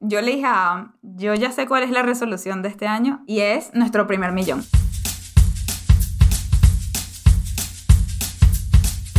yo le dije a yo ya sé cuál es la resolución de este año y es nuestro primer millón.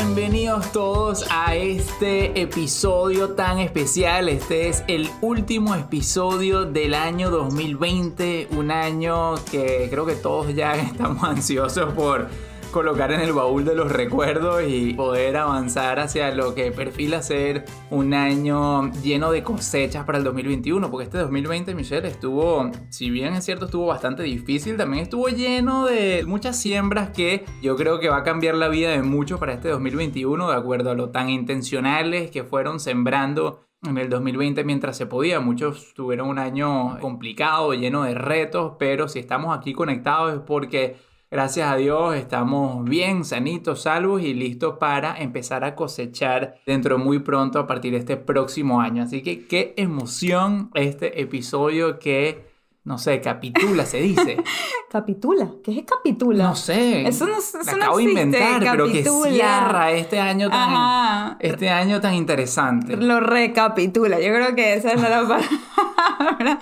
Bienvenidos todos a este episodio tan especial. Este es el último episodio del año 2020, un año que creo que todos ya estamos ansiosos por colocar en el baúl de los recuerdos y poder avanzar hacia lo que perfila ser un año lleno de cosechas para el 2021, porque este 2020, Michelle, estuvo, si bien es cierto, estuvo bastante difícil, también estuvo lleno de muchas siembras que yo creo que va a cambiar la vida de muchos para este 2021, de acuerdo a lo tan intencionales que fueron sembrando en el 2020 mientras se podía. Muchos tuvieron un año complicado, lleno de retos, pero si estamos aquí conectados es porque Gracias a Dios estamos bien, sanitos, salvos y listos para empezar a cosechar dentro de muy pronto a partir de este próximo año. Así que qué emoción este episodio que, no sé, capitula, se dice. ¿Capitula? ¿Qué es capitula? No sé. Eso no, eso la no acabo de existe, inventar, pero que cierra este año tan, Ajá. este año tan interesante. Lo recapitula, yo creo que esa es la palabra.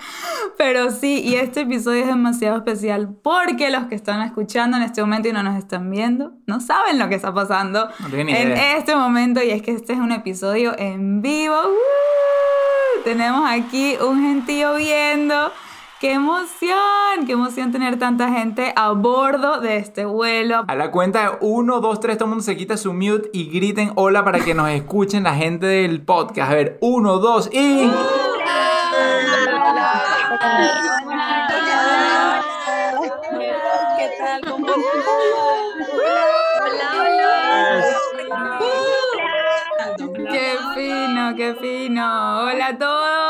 Pero sí, y este episodio es demasiado especial porque los que están escuchando en este momento y no nos están viendo, no saben lo que está pasando No en idea. este momento y es que este es un episodio en vivo. ¡Uh! Tenemos aquí un gentío viendo. ¡Qué emoción! ¡Qué emoción tener tanta gente a bordo de este vuelo! A la cuenta de 1, 2, 3, todo el mundo se quita su mute y griten hola para que nos escuchen la gente del podcast. A ver, 1, 2 y... ¿Qué tal? ¿Cómo ¡Qué fino, qué fino! ¡Hola a todos!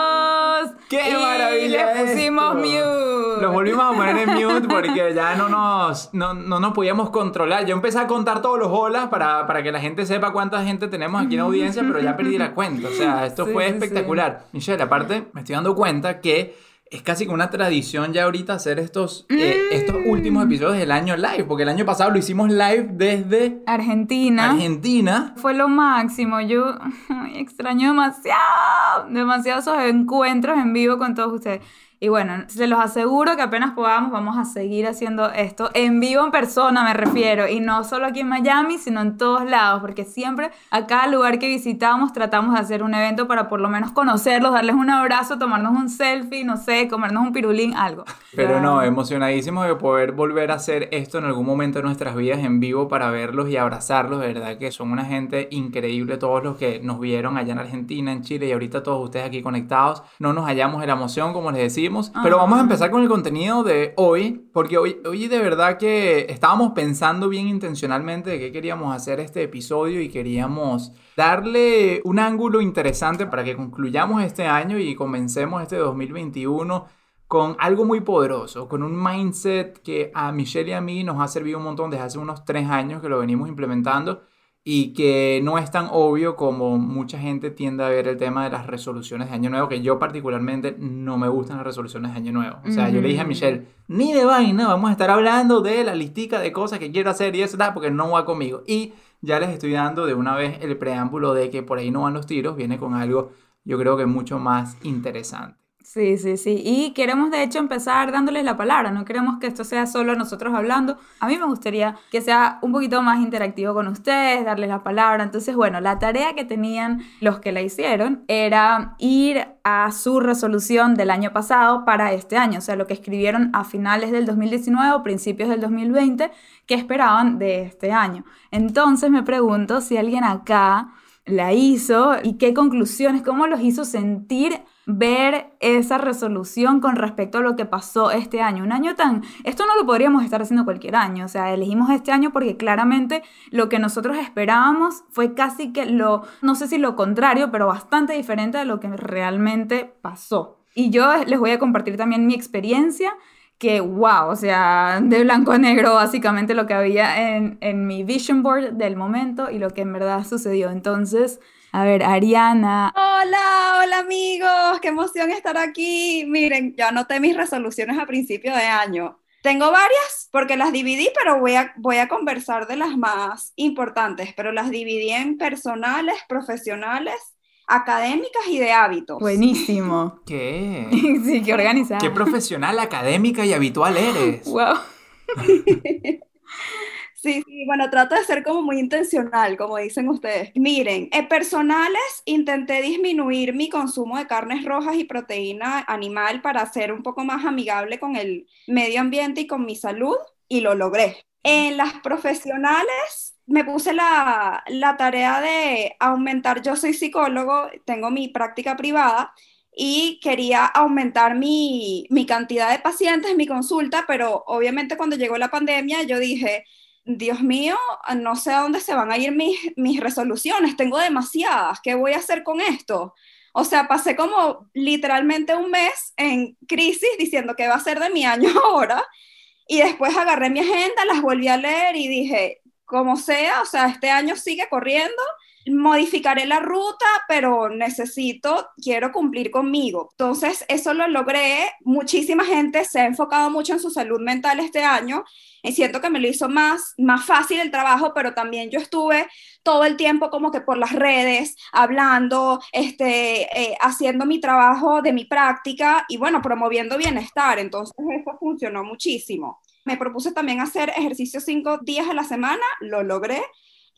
Pusimos mute. Los volvimos a poner en mute porque ya no nos, no, no nos podíamos controlar. Yo empecé a contar todos los holas para, para que la gente sepa cuánta gente tenemos aquí en audiencia, pero ya perdí la cuenta. O sea, esto Sí, fue sí, sí. espectacular. Michelle, aparte, me estoy dando cuenta que es casi como una tradición ya ahorita hacer estos, eh, estos Mm. últimos episodios del año live, porque el año pasado lo hicimos live desde Argentina. Argentina. Fue lo máximo. Yo extraño demasiado, demasiado esos encuentros en vivo con todos ustedes. Y bueno, se los aseguro que apenas podamos vamos a seguir haciendo esto en vivo, en persona me refiero. Y no solo aquí en Miami, sino en todos lados. Porque siempre a cada lugar que visitamos tratamos de hacer un evento para por lo menos conocerlos, darles un abrazo, tomarnos un selfie, no sé, comernos un pirulín, algo. Pero no, emocionadísimos de poder volver a hacer esto en algún momento de nuestras vidas en vivo para verlos y abrazarlos. De verdad que son una gente increíble, todos los que nos vieron allá en Argentina, en Chile y ahorita todos ustedes aquí conectados. No nos hallamos en la emoción, como les decimos. Pero Ah. vamos a empezar con el contenido de hoy, porque hoy, hoy de verdad que estábamos pensando bien intencionalmente de qué queríamos hacer este episodio y queríamos darle un ángulo interesante para que concluyamos este año y comencemos este 2021 con algo muy poderoso, con un mindset que a Michelle y a mí nos ha servido un montón desde hace unos tres años que lo venimos implementando y que no es tan obvio como mucha gente tiende a ver el tema de las resoluciones de Año Nuevo, que yo particularmente no me gustan las resoluciones de Año Nuevo. O sea, yo le dije a. Michelle, ni de vaina, vamos a estar hablando de la listica de cosas que quiero hacer y eso, tal, porque no va conmigo. Y ya les estoy dando de una vez el preámbulo de que por ahí no van los tiros, viene con algo yo creo que mucho más interesante. Sí, sí, sí. Y queremos de hecho empezar dándoles la palabra, no queremos que esto sea solo nosotros hablando. A mí me gustaría que sea un poquito más interactivo con ustedes, darles la palabra. Entonces, bueno, la tarea que tenían los que la hicieron era ir a su resolución del año pasado para este año, o sea, lo que escribieron a finales del 2019 o principios del 2020 que esperaban de este año. Entonces me pregunto si alguien acá la hizo y qué conclusiones, cómo los hizo sentir ver esa resolución con respecto a lo que pasó este año. Un año tan... Esto no lo podríamos estar haciendo cualquier año, o sea, elegimos este año porque claramente lo que nosotros esperábamos fue casi que lo, no sé si lo contrario, pero bastante diferente de lo que realmente pasó. Y yo les voy a compartir también mi experiencia que wow, o sea, de blanco a negro básicamente lo que había en, en mi vision board del momento y lo que en verdad sucedió. Entonces, a ver, Ariana. Hola, hola amigos, qué emoción estar aquí. Miren, yo anoté mis resoluciones a principio de año. Tengo varias porque las dividí, pero voy a, voy a conversar de las más importantes, pero las dividí en personales, profesionales académicas y de hábitos. Buenísimo. ¿Qué? sí, qué organizada. Qué profesional, académica y habitual eres. Wow. Sí, sí, bueno, trato de ser como muy intencional, como dicen ustedes. Miren, en personales intenté disminuir mi consumo de carnes rojas y proteína animal para ser un poco más amigable con el medio ambiente y con mi salud, y lo logré. En las profesionales, me puse la, la, tarea de aumentar, yo soy psicólogo, tengo mi práctica privada y quería aumentar mi, mi, cantidad de pacientes, mi consulta, pero obviamente cuando llegó la pandemia yo dije, Dios mío, no sé a dónde se van a ir mis, mis resoluciones, tengo demasiadas, ¿qué voy a hacer con esto? O sea, pasé como literalmente un mes en crisis diciendo que va a ser de mi año ahora. Y después agarré mi agenda, las volví a leer y dije, como sea, o sea, este año sigue corriendo, modificaré la ruta, pero necesito, quiero cumplir conmigo. Entonces, eso lo logré. Muchísima gente se ha enfocado mucho en su salud mental este año y siento que me lo hizo más, más fácil el trabajo, pero también yo estuve todo el tiempo como que por las redes, hablando, este, eh, haciendo mi trabajo de mi práctica y bueno, promoviendo bienestar. Entonces, eso funcionó muchísimo. Me propuse también hacer ejercicio cinco días a la semana, lo logré.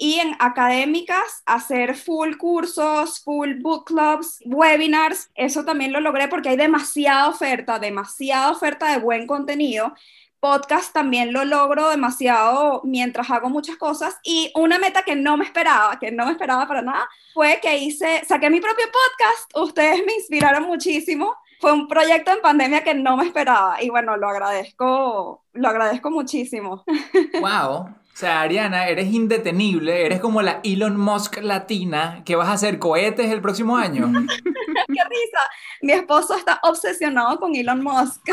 Y en académicas, hacer full cursos, full book clubs, webinars, eso también lo logré porque hay demasiada oferta, demasiada oferta de buen contenido. Podcast también lo logro demasiado mientras hago muchas cosas. Y una meta que no me esperaba, que no me esperaba para nada, fue que hice, saqué mi propio podcast, ustedes me inspiraron muchísimo. Fue un proyecto en pandemia que no me esperaba. Y bueno, lo agradezco, lo agradezco muchísimo. Wow. O sea, Ariana, eres indetenible, eres como la Elon Musk latina que vas a hacer cohetes el próximo año. ¡Qué risa! Mi esposo está obsesionado con Elon Musk.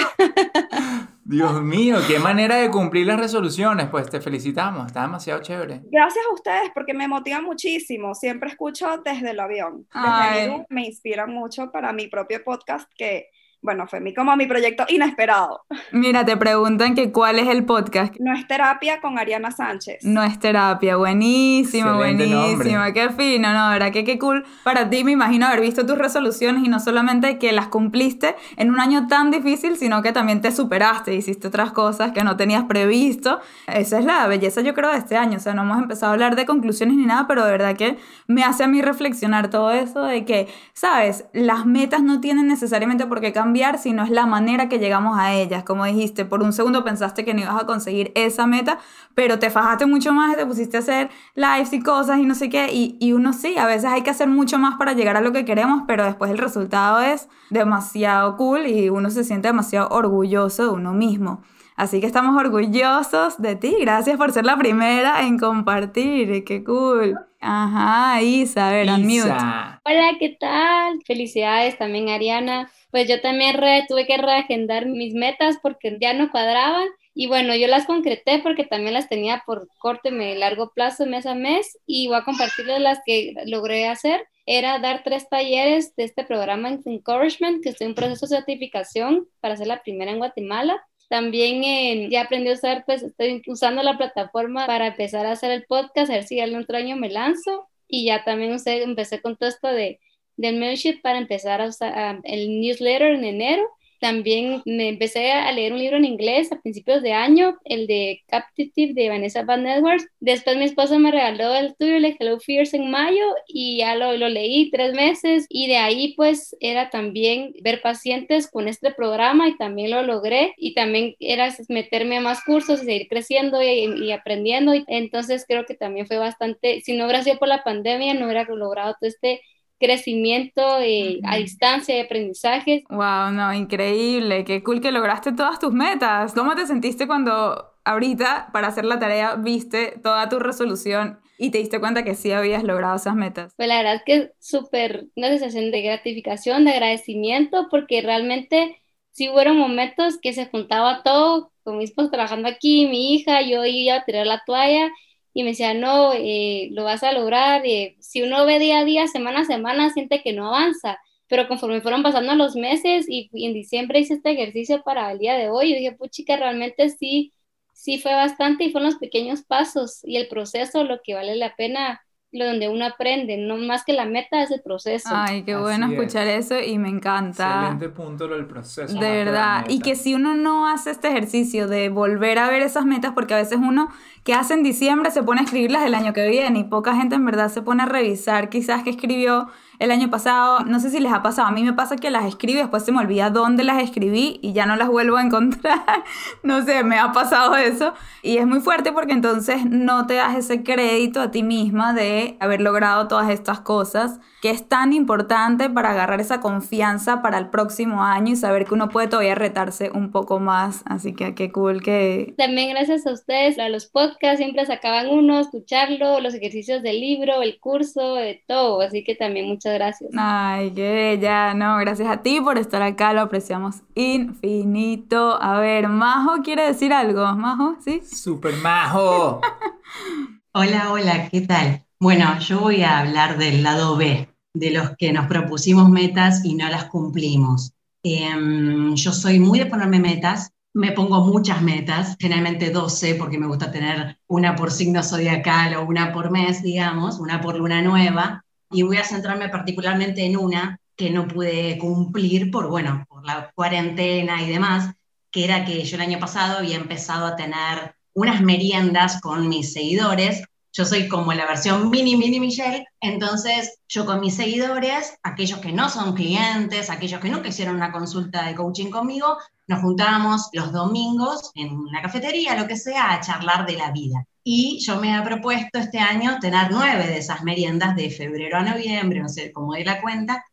Dios mío, qué manera de cumplir las resoluciones. Pues te felicitamos, está demasiado chévere. Gracias a ustedes porque me motivan muchísimo. Siempre escucho desde el avión. Desde el me inspiran mucho para mi propio podcast que bueno, fue mi, como mi proyecto inesperado. Mira, te preguntan que cuál es el podcast. No es terapia con Ariana Sánchez. No es terapia, buenísimo, buenísimo, qué fino, no, ¿verdad? Que qué cool para ti, me imagino haber visto tus resoluciones y no solamente que las cumpliste en un año tan difícil, sino que también te superaste, hiciste otras cosas que no tenías previsto. Esa es la belleza, yo creo, de este año. O sea, no hemos empezado a hablar de conclusiones ni nada, pero de verdad que me hace a mí reflexionar todo eso de que, ¿sabes? Las metas no tienen necesariamente por qué cambiar sino es la manera que llegamos a ellas. Como dijiste, por un segundo pensaste que no ibas a conseguir esa meta, pero te fajaste mucho más y te pusiste a hacer lives y cosas y no sé qué. Y, y uno sí, a veces hay que hacer mucho más para llegar a lo que queremos, pero después el resultado es demasiado cool y uno se siente demasiado orgulloso de uno mismo. Así que estamos orgullosos de ti. Gracias por ser la primera en compartir. Qué cool. Ajá, Isa, a ver, Isa. Hola, ¿qué tal? Felicidades también, Ariana. Pues yo también tuve que reagendar mis metas porque ya no cuadraban. Y bueno, yo las concreté porque también las tenía por corte, largo plazo, mes a mes. Y voy a compartirles las que logré hacer. Era dar tres talleres de este programa Encouragement, que estoy en proceso de certificación para ser la primera en Guatemala. También ya aprendí a usar, pues estoy usando la plataforma para empezar a hacer el podcast, a ver si el otro año me lanzo. Y ya también usted, empecé con todo esto de del membership para empezar a usar el newsletter en enero también me empecé a leer un libro en inglés a principios de año, el de Captive de Vanessa Van Edwards. Después mi esposo me regaló el tuyo, el Hello Fears en mayo y ya lo, lo leí tres meses y de ahí pues era también ver pacientes con este programa y también lo logré y también era meterme a más cursos y seguir creciendo y, y aprendiendo. Entonces creo que también fue bastante, si no hubiera sido por la pandemia no hubiera logrado todo este crecimiento eh, a distancia de aprendizajes. Wow, no, increíble, qué cool que lograste todas tus metas. ¿Cómo te sentiste cuando ahorita para hacer la tarea viste toda tu resolución y te diste cuenta que sí habías logrado esas metas? Pues la verdad es que es súper una sensación de gratificación, de agradecimiento, porque realmente sí hubo momentos que se juntaba todo, con mis esposo trabajando aquí, mi hija, yo iba a tirar la toalla y me decía, no, eh, lo vas a lograr. Eh, si uno ve día a día, semana a semana, siente que no avanza. Pero conforme fueron pasando los meses y, en diciembre hice este ejercicio para el día de hoy, yo dije, pues chica, realmente sí, sí fue bastante y fueron los pequeños pasos y el proceso lo que vale la pena lo donde uno aprende, no más que la meta es el proceso. Ay, qué bueno escuchar eso y me encanta. Excelente punto lo del proceso. De verdad, y que si uno no hace este ejercicio de volver a ver esas metas, porque a veces uno que hace en diciembre se pone a escribirlas del año que viene y poca gente en verdad se pone a revisar quizás que escribió el año pasado, no sé si les ha pasado, a mí me pasa que las escribo y después se me olvida dónde las escribí y ya no las vuelvo a encontrar. no sé, me ha pasado eso. Y es muy fuerte porque entonces no te das ese crédito a ti misma de haber logrado todas estas cosas, que es tan importante para agarrar esa confianza para el próximo año y saber que uno puede todavía retarse un poco más. Así que qué cool que... También gracias a ustedes, a los podcasts, siempre sacaban uno, escucharlo, los ejercicios del libro, el curso, de todo. Así que también muchas gracias. Ay, qué bella, no, gracias a ti por estar acá, lo apreciamos infinito. A ver, Majo quiere decir algo, Majo, ¿sí? Super Majo. hola, hola, ¿qué tal? Bueno, yo voy a hablar del lado B, de los que nos propusimos metas y no las cumplimos. Em, yo soy muy de ponerme metas, me pongo muchas metas, generalmente 12, porque me gusta tener una por signo zodiacal o una por mes, digamos, una por luna nueva y voy a centrarme particularmente en una que no pude cumplir por, bueno, por la cuarentena y demás, que era que yo el año pasado había empezado a tener unas meriendas con mis seguidores. Yo soy como la versión mini, mini Michelle. Entonces, yo con mis seguidores, aquellos que no son clientes, aquellos que nunca hicieron una consulta de coaching conmigo, nos juntábamos los domingos en una cafetería, lo que sea, a charlar de la vida y yo me he propuesto este año tener nueve de esas meriendas de febrero a noviembre, no sé cómo de la cuenta,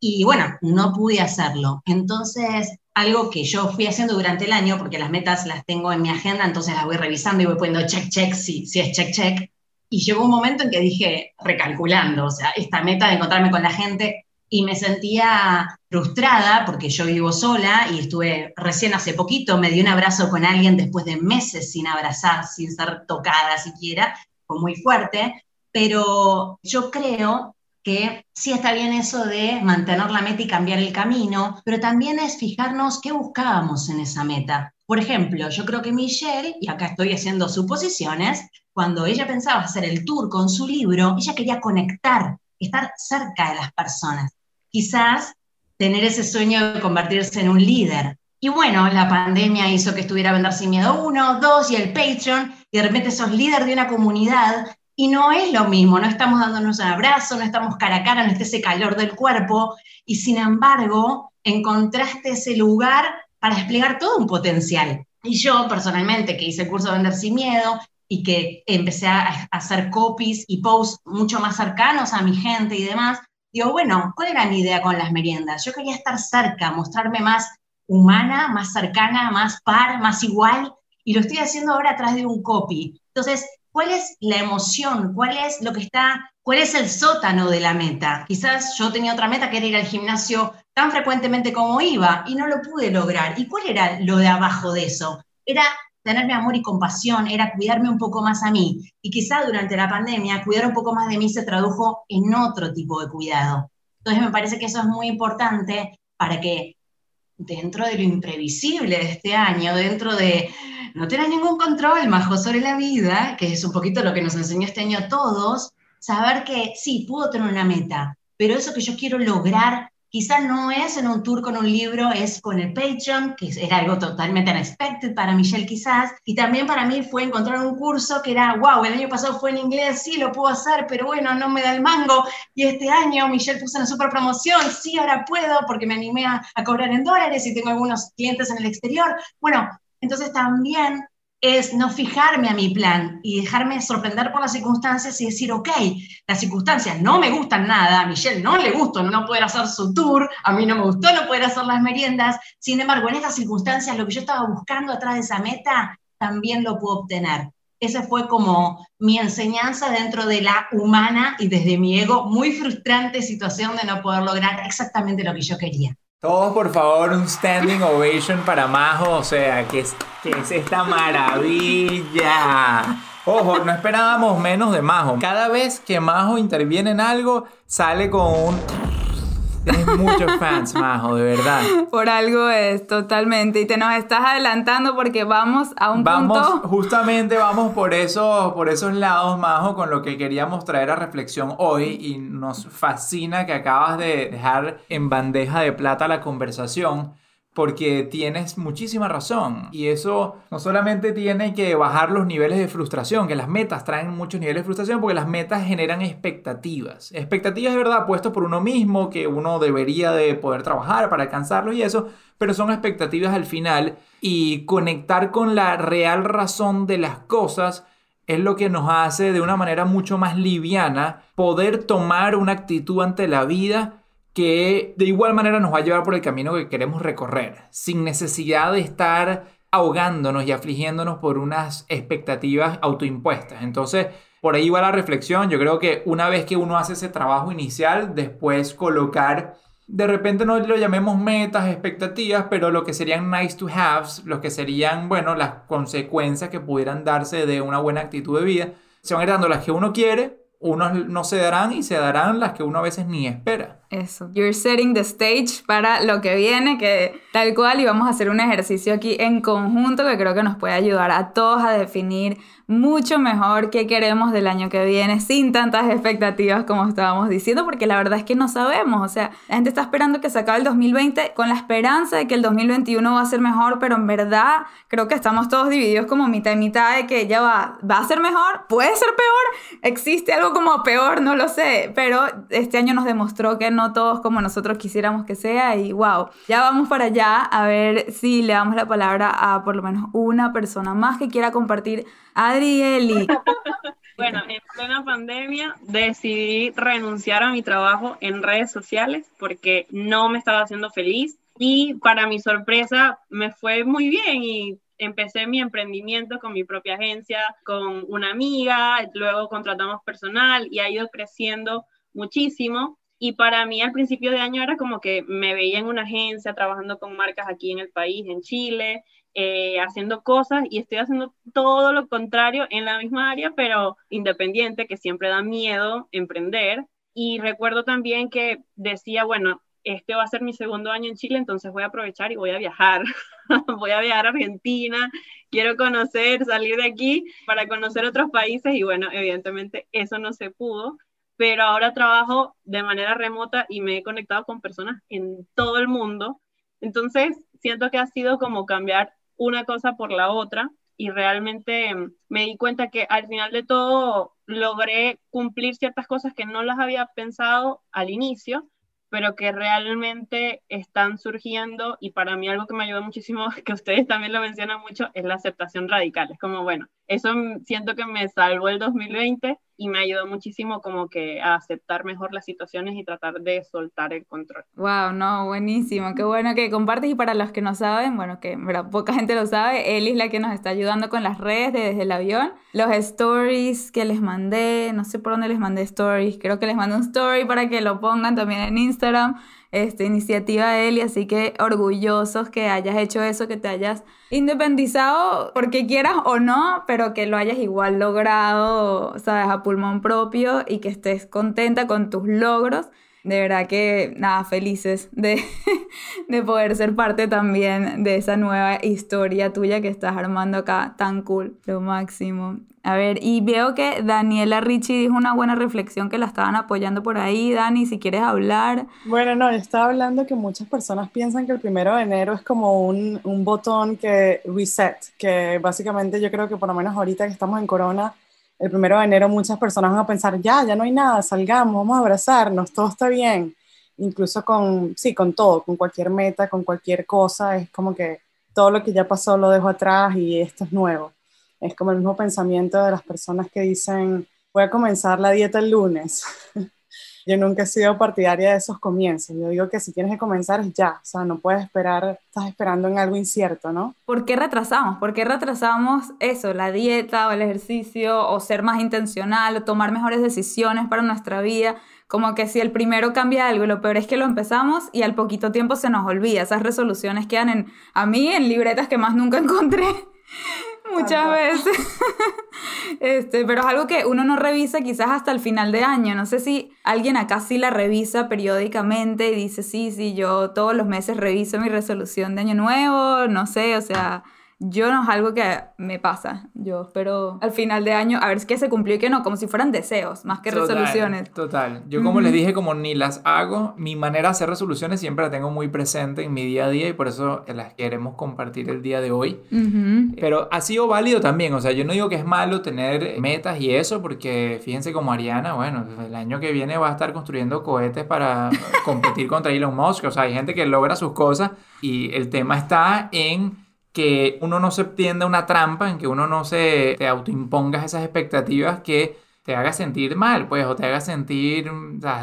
y bueno, no pude hacerlo. Entonces, algo que yo fui haciendo durante el año, porque las metas las tengo en mi agenda, entonces las voy revisando y voy poniendo check, check, si, si es check, check. Y llegó un momento en que dije, recalculando, o sea, esta meta de encontrarme con la gente, y me sentía frustrada porque yo vivo sola y estuve recién hace poquito, me di un abrazo con alguien después de meses sin abrazar, sin ser tocada siquiera, fue muy fuerte, pero yo creo que sí está bien eso de mantener la meta y cambiar el camino, pero también es fijarnos qué buscábamos en esa meta. Por ejemplo, yo creo que Michelle, y acá estoy haciendo suposiciones, cuando ella pensaba hacer el tour con su libro, ella quería conectar, estar cerca de las personas quizás tener ese sueño de convertirse en un líder. Y bueno, la pandemia hizo que estuviera a vender sin miedo uno, dos y el Patreon, y de repente sos líder de una comunidad y no es lo mismo, no estamos dándonos un abrazo, no estamos cara a cara, no está ese calor del cuerpo, y sin embargo encontraste ese lugar para desplegar todo un potencial. Y yo personalmente, que hice el curso de Vender sin Miedo y que empecé a hacer copies y posts mucho más cercanos a mi gente y demás, digo, bueno, ¿cuál era mi idea con las meriendas? Yo quería estar cerca, mostrarme más humana, más cercana, más par, más igual, y lo estoy haciendo ahora a través de un copy. Entonces, ¿cuál es la emoción? ¿Cuál es lo que está, cuál es el sótano de la meta? Quizás yo tenía otra meta que era ir al gimnasio tan frecuentemente como iba y no lo pude lograr. ¿Y cuál era lo de abajo de eso? Era tenerme amor y compasión, era cuidarme un poco más a mí. Y quizá durante la pandemia, cuidar un poco más de mí se tradujo en otro tipo de cuidado. Entonces me parece que eso es muy importante para que dentro de lo imprevisible de este año, dentro de no tener ningún control, majo, sobre la vida, que es un poquito lo que nos enseñó este año a todos, saber que sí, puedo tener una meta, pero eso que yo quiero lograr quizás no es en un tour con un libro, es con el Patreon, que era algo totalmente unexpected para Michelle quizás, y también para mí fue encontrar un curso que era, wow, el año pasado fue en inglés, sí, lo puedo hacer, pero bueno, no me da el mango, y este año Michelle puso una super promoción, sí, ahora puedo, porque me animé a, a cobrar en dólares y tengo algunos clientes en el exterior. Bueno, entonces también es no fijarme a mi plan y dejarme sorprender por las circunstancias y decir, ok, las circunstancias no me gustan nada, a Michelle no le gustó no poder hacer su tour, a mí no me gustó no poder hacer las meriendas, sin embargo, en esas circunstancias lo que yo estaba buscando atrás de esa meta, también lo puedo obtener. Esa fue como mi enseñanza dentro de la humana y desde mi ego muy frustrante situación de no poder lograr exactamente lo que yo quería. Todos, por favor, un standing ovation para Majo. O sea, ¿qué es, qué es esta maravilla? Ojo, no esperábamos menos de Majo. Cada vez que Majo interviene en algo, sale con un Tienes muchos fans, Majo, de verdad. Por algo es, totalmente. Y te nos estás adelantando porque vamos a un vamos, punto. Justamente vamos por esos, por esos lados, Majo, con lo que queríamos traer a reflexión hoy. Y nos fascina que acabas de dejar en bandeja de plata la conversación porque tienes muchísima razón. Y eso no solamente tiene que bajar los niveles de frustración, que las metas traen muchos niveles de frustración porque las metas generan expectativas, expectativas de verdad puestas por uno mismo que uno debería de poder trabajar para alcanzarlo y eso, pero son expectativas al final. Y conectar con la real razón de las cosas es lo que nos hace de una manera mucho más liviana poder tomar una actitud ante la vida que de igual manera nos va a llevar por el camino que queremos recorrer, sin necesidad de estar ahogándonos y afligiéndonos por unas expectativas autoimpuestas. Entonces, por ahí va la reflexión. Yo creo que una vez que uno hace ese trabajo inicial, después colocar, de repente no lo llamemos metas, expectativas, pero lo que serían nice to haves, lo que serían, bueno, las consecuencias que pudieran darse de una buena actitud de vida, se van dando las que uno quiere, unos no se darán y se darán las que uno a veces ni espera. Eso. You're setting the stage para lo que viene, que tal cual, y vamos a hacer un ejercicio aquí en conjunto que creo que nos puede ayudar a todos a definir mucho mejor qué queremos del año que viene sin tantas expectativas como estábamos diciendo, porque la verdad es que no sabemos. O sea, la gente está esperando que se acabe el 2020 con la esperanza de que el 2021 va a ser mejor, pero en verdad creo que estamos todos divididos como mitad y mitad de que ya va, va a ser mejor, puede ser peor, existe algo como peor, no lo sé, pero este año nos demostró que no todos como nosotros quisiéramos que sea y wow, ya vamos para allá a ver si le damos la palabra a por lo menos una persona más que quiera compartir. Adrieli. Bueno, en plena pandemia decidí renunciar a mi trabajo en redes sociales porque no me estaba haciendo feliz y para mi sorpresa me fue muy bien y empecé mi emprendimiento con mi propia agencia, con una amiga, luego contratamos personal y ha ido creciendo muchísimo. Y para mí al principio de año era como que me veía en una agencia trabajando con marcas aquí en el país, en Chile, eh, haciendo cosas y estoy haciendo todo lo contrario en la misma área, pero independiente, que siempre da miedo emprender. Y recuerdo también que decía, bueno, este va a ser mi segundo año en Chile, entonces voy a aprovechar y voy a viajar. voy a viajar a Argentina, quiero conocer, salir de aquí para conocer otros países y bueno, evidentemente eso no se pudo pero ahora trabajo de manera remota y me he conectado con personas en todo el mundo. Entonces, siento que ha sido como cambiar una cosa por la otra y realmente mm, me di cuenta que al final de todo logré cumplir ciertas cosas que no las había pensado al inicio, pero que realmente están surgiendo y para mí algo que me ayudó muchísimo, que ustedes también lo mencionan mucho, es la aceptación radical. Es como, bueno, eso siento que me salvó el 2020 y me ayudó muchísimo como que a aceptar mejor las situaciones y tratar de soltar el control. Wow, no, buenísimo, qué bueno que compartes y para los que no saben, bueno, que poca gente lo sabe, Eli es la que nos está ayudando con las redes desde el avión, los stories que les mandé, no sé por dónde les mandé stories, creo que les mandé un story para que lo pongan también en Instagram esta iniciativa de él y así que orgullosos que hayas hecho eso, que te hayas independizado porque quieras o no, pero que lo hayas igual logrado, sabes, a pulmón propio y que estés contenta con tus logros. De verdad que nada, felices de, de poder ser parte también de esa nueva historia tuya que estás armando acá, tan cool, lo máximo. A ver, y veo que Daniela Richie dijo una buena reflexión que la estaban apoyando por ahí. Dani, si quieres hablar. Bueno, no, yo estaba hablando que muchas personas piensan que el primero de enero es como un, un botón que reset, que básicamente yo creo que por lo menos ahorita que estamos en corona, el primero de enero muchas personas van a pensar, ya, ya no hay nada, salgamos, vamos a abrazarnos, todo está bien. Incluso con, sí, con todo, con cualquier meta, con cualquier cosa, es como que todo lo que ya pasó lo dejo atrás y esto es nuevo. Es como el mismo pensamiento de las personas que dicen, voy a comenzar la dieta el lunes. Yo nunca he sido partidaria de esos comienzos. Yo digo que si tienes que comenzar es ya, o sea, no puedes esperar, estás esperando en algo incierto, ¿no? ¿Por qué retrasamos? ¿Por qué retrasamos eso, la dieta o el ejercicio o ser más intencional o tomar mejores decisiones para nuestra vida? Como que si el primero cambia algo, lo peor es que lo empezamos y al poquito tiempo se nos olvida. Esas resoluciones quedan en, a mí en libretas que más nunca encontré muchas veces. este, pero es algo que uno no revisa quizás hasta el final de año. No sé si alguien acá sí la revisa periódicamente y dice, sí, sí, yo todos los meses reviso mi resolución de año nuevo, no sé, o sea, yo no es algo que me pasa. Yo espero al final de año a ver qué se cumplió y qué no, como si fueran deseos, más que resoluciones. Total. Yo como les dije, como ni las hago, mi manera de hacer resoluciones siempre la tengo muy presente en mi día a día y por eso las queremos compartir el día de hoy. Pero ha sido válido también, o sea, yo no digo que es malo tener metas y eso, porque fíjense como Ariana, bueno, el año que viene va a estar construyendo cohetes para competir contra Elon Musk, o sea, hay gente que logra sus cosas y el tema está en que uno no se tienda una trampa, en que uno no se te autoimpongas esas expectativas que te haga sentir mal, pues, o te haga sentir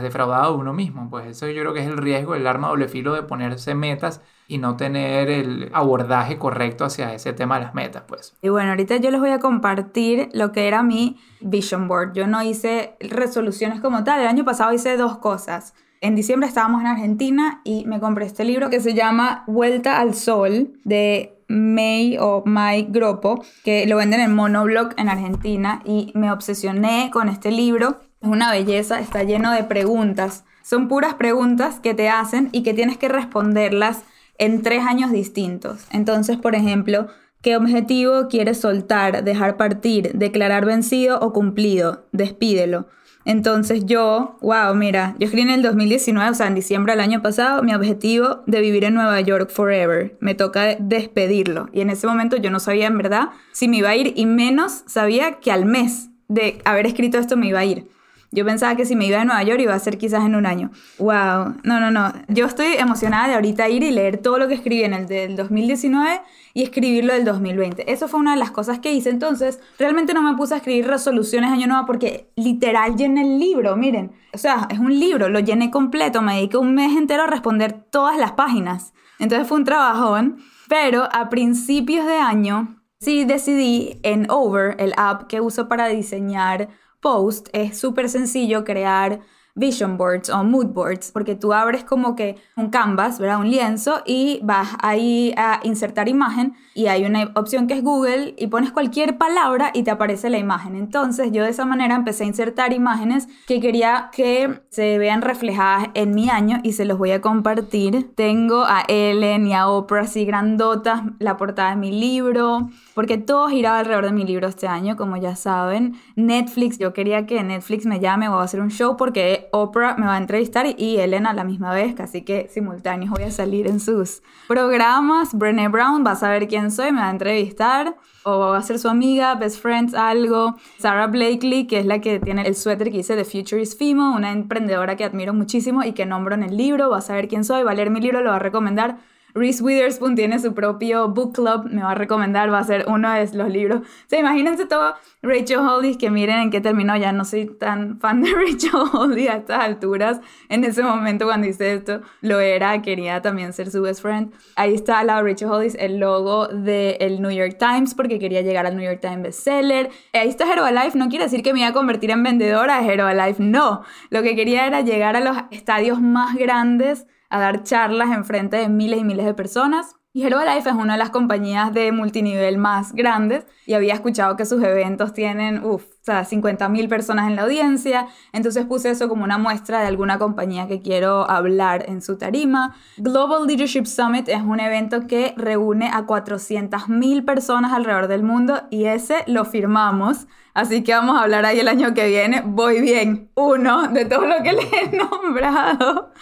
defraudado de uno mismo. Pues eso yo creo que es el riesgo, el arma doble filo de ponerse metas y no tener el abordaje correcto hacia ese tema de las metas, pues. Y bueno, ahorita yo les voy a compartir lo que era mi vision board. Yo no hice resoluciones como tal. El año pasado hice dos cosas. En diciembre estábamos en Argentina y me compré este libro que se llama Vuelta al Sol de May o Mike Gropo, que lo venden en Monoblog en Argentina y me obsesioné con este libro. Es una belleza, está lleno de preguntas. Son puras preguntas que te hacen y que tienes que responderlas en tres años distintos. Entonces, por ejemplo, ¿qué objetivo quieres soltar, dejar partir, declarar vencido o cumplido? Despídelo. Entonces yo, wow, mira, yo escribí en el 2019, o sea, en diciembre del año pasado, mi objetivo de vivir en Nueva York forever. Me toca despedirlo. Y en ese momento yo no sabía en verdad si me iba a ir y menos sabía que al mes de haber escrito esto me iba a ir. Yo pensaba que si me iba a Nueva York iba a ser quizás en un año. ¡Wow! No, no, no. Yo estoy emocionada de ahorita ir y leer todo lo que escribí en el del 2019 y escribirlo del 2020. Eso fue una de las cosas que hice. Entonces, realmente no me puse a escribir resoluciones año nuevo porque literal llené el libro, miren. O sea, es un libro, lo llené completo. Me dediqué un mes entero a responder todas las páginas. Entonces fue un trabajón. Pero a principios de año sí decidí en Over, el app que uso para diseñar post es súper sencillo crear vision boards o mood boards, porque tú abres como que un canvas, ¿verdad? Un lienzo y vas ahí a insertar imagen y hay una opción que es Google y pones cualquier palabra y te aparece la imagen. Entonces yo de esa manera empecé a insertar imágenes que quería que se vean reflejadas en mi año y se los voy a compartir. Tengo a Ellen y a Oprah así grandotas, la portada de mi libro, porque todo giraba alrededor de mi libro este año, como ya saben. Netflix, yo quería que Netflix me llame o a hacer un show porque Oprah me va a entrevistar y Ellen a la misma vez, casi que simultáneos voy a salir en sus programas. Brené Brown va a saber quién soy, me va a entrevistar o va a ser su amiga, best friends, algo. Sarah Blakely, que es la que tiene el suéter que dice The Future is Female, una emprendedora que admiro muchísimo y que nombro en el libro, va a saber quién soy, va a leer mi libro, lo va a recomendar Reese Witherspoon tiene su propio book club, me va a recomendar, va a ser uno de los libros. O sea, imagínense todo Rachel Hollis, que miren en qué terminó, ya no soy tan fan de Rachel Hollis a estas alturas. En ese momento cuando hice esto, lo era, quería también ser su best friend. Ahí está la Rachel Hollis, el logo del New York Times, porque quería llegar al New York Times bestseller. Ahí está Herbalife, no quiere decir que me iba a convertir en vendedora de Herbalife, no. Lo que quería era llegar a los estadios más grandes a dar charlas en frente de miles y miles de personas. Y Herbalife es una de las compañías de multinivel más grandes y había escuchado que sus eventos tienen, uff, o sea, 50.000 personas en la audiencia. Entonces puse eso como una muestra de alguna compañía que quiero hablar en su tarima. Global Leadership Summit es un evento que reúne a 400.000 personas alrededor del mundo y ese lo firmamos. Así que vamos a hablar ahí el año que viene. Voy bien, uno de todo lo que le he nombrado.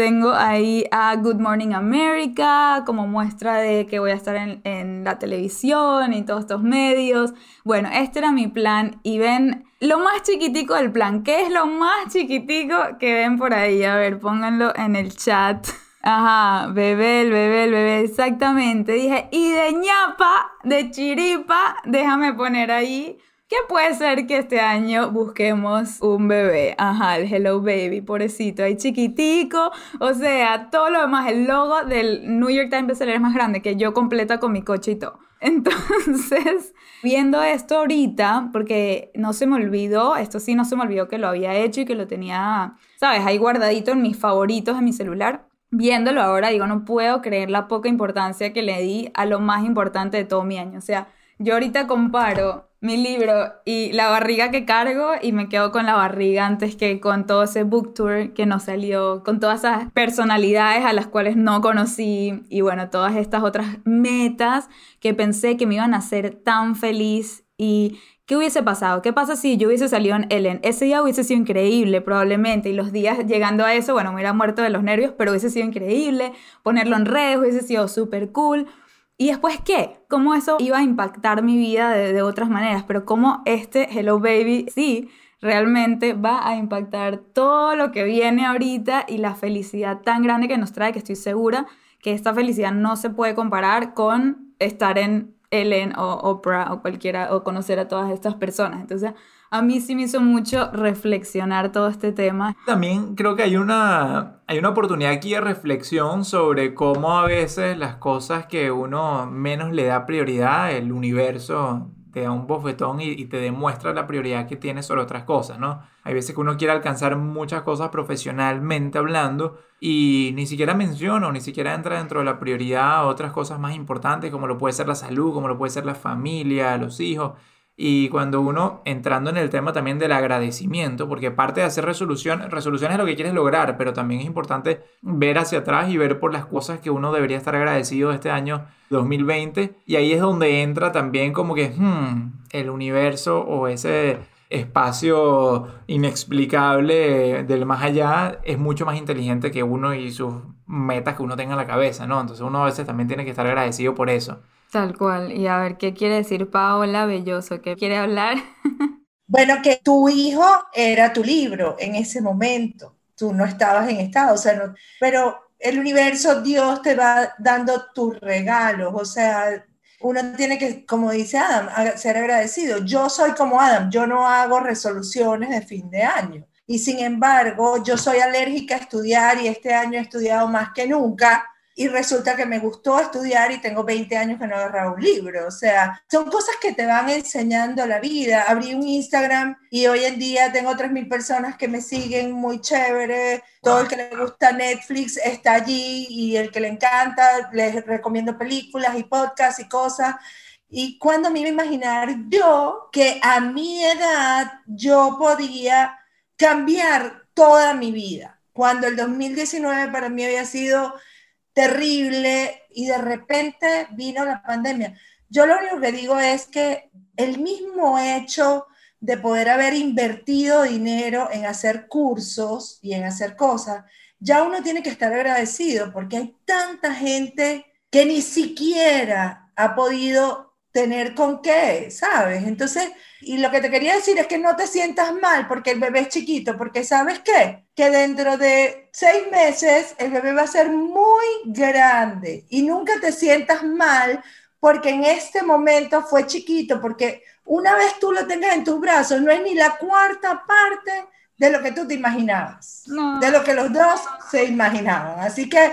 Tengo ahí a Good Morning America como muestra de que voy a estar en, la televisión y todos estos medios. Bueno, este era mi plan y ven lo más chiquitico del plan. ¿Qué es lo más chiquitico que ven por ahí? A ver, pónganlo en el chat. Ajá, bebé, el bebé, el bebé, exactamente. Dije, y de ñapa, de chiripa, déjame poner ahí ¿Qué puede ser que este año busquemos un bebé. Ajá, el Hello Baby, pobrecito, ahí chiquitico. O sea, todo lo demás, el logo del New York Times bestseller es más grande que yo completa con mi coche y todo. Entonces, viendo esto ahorita, porque no se me olvidó, esto sí no se me olvidó que lo había hecho y que lo tenía, ¿sabes? Ahí guardadito en mis favoritos de mi celular. Viéndolo ahora, digo, no puedo creer la poca importancia que le di a lo más importante de todo mi año. O sea, yo ahorita comparo mi libro y la barriga que cargo y me quedo con la barriga antes que con todo ese book tour que nos salió, con todas esas personalidades a las cuales no conocí y bueno, todas estas otras metas que pensé que me iban a hacer tan feliz y ¿Qué hubiese pasado? ¿Qué pasa si yo hubiese salido en Ellen? Ese día hubiese sido increíble, probablemente. Y los días llegando a eso, bueno, me hubiera muerto de los nervios, pero hubiese sido increíble. Ponerlo en redes hubiese sido súper cool. ¿Y después qué? ¿Cómo eso iba a impactar mi vida de, otras maneras? Pero cómo este Hello Baby sí realmente va a impactar todo lo que viene ahorita y la felicidad tan grande que nos trae, que estoy segura que esta felicidad no se puede comparar con estar en Ellen o Oprah o cualquiera o conocer a todas estas personas. Entonces, a mí sí me hizo mucho reflexionar todo este tema. También creo que hay una, hay una oportunidad aquí de reflexión sobre cómo a veces las cosas que uno menos le da prioridad, el universo te da un bofetón y, te demuestra la prioridad que tiene sobre otras cosas, ¿no? Hay veces que uno quiere alcanzar muchas cosas profesionalmente hablando y ni siquiera menciona o ni siquiera entra dentro de la prioridad otras cosas más importantes como lo puede ser la salud, como lo puede ser la familia, los hijos. Y cuando uno, entrando en el tema también del agradecimiento, porque parte de hacer resolución, resolución es lo que quieres lograr, pero también es importante ver hacia atrás y ver por las cosas que uno debería estar agradecido de este año 2020. Y ahí es donde entra también como que hmm, el universo o ese espacio inexplicable del más allá es mucho más inteligente que uno y sus metas que uno tenga en la cabeza, ¿no? Entonces uno a veces también tiene que estar agradecido por eso. Tal cual. Y a ver, ¿qué quiere decir Paola Belloso? ¿Qué quiere hablar? bueno, que tu hijo era tu libro en ese momento. Tú no estabas en estado, o sea, pero el universo, Dios te va dando tus regalos, o sea, uno tiene que, como dice Adam, ser agradecido. Yo soy como Adam, yo no hago resoluciones de fin de año. Y sin embargo, yo soy alérgica a estudiar y este año he estudiado más que nunca y resulta que me gustó estudiar y tengo 20 años que no he agarrado un libro. O sea, son cosas que te van enseñando la vida. Abrí un Instagram y hoy en día tengo 3.000 personas que me siguen, muy chévere. Todo el que le gusta Netflix está allí y el que le encanta, les recomiendo películas y podcasts y cosas. Y cuando me iba a imaginar yo que a mi edad yo podía cambiar toda mi vida, cuando el 2019 para mí había sido terrible y de repente vino la pandemia. Yo lo único que digo es que el mismo hecho de poder haber invertido dinero en hacer cursos y en hacer cosas, ya uno tiene que estar agradecido porque hay tanta gente que ni siquiera ha podido tener con qué, ¿sabes? Entonces, y lo que te quería decir es que no te sientas mal porque el bebé es chiquito, porque ¿sabes qué? Que dentro de seis meses el bebé va a ser muy grande y nunca te sientas mal porque en este momento fue chiquito, porque una vez tú lo tengas en tus brazos, no es ni la cuarta parte de lo que tú te imaginabas, de lo que los dos se imaginaban. Así que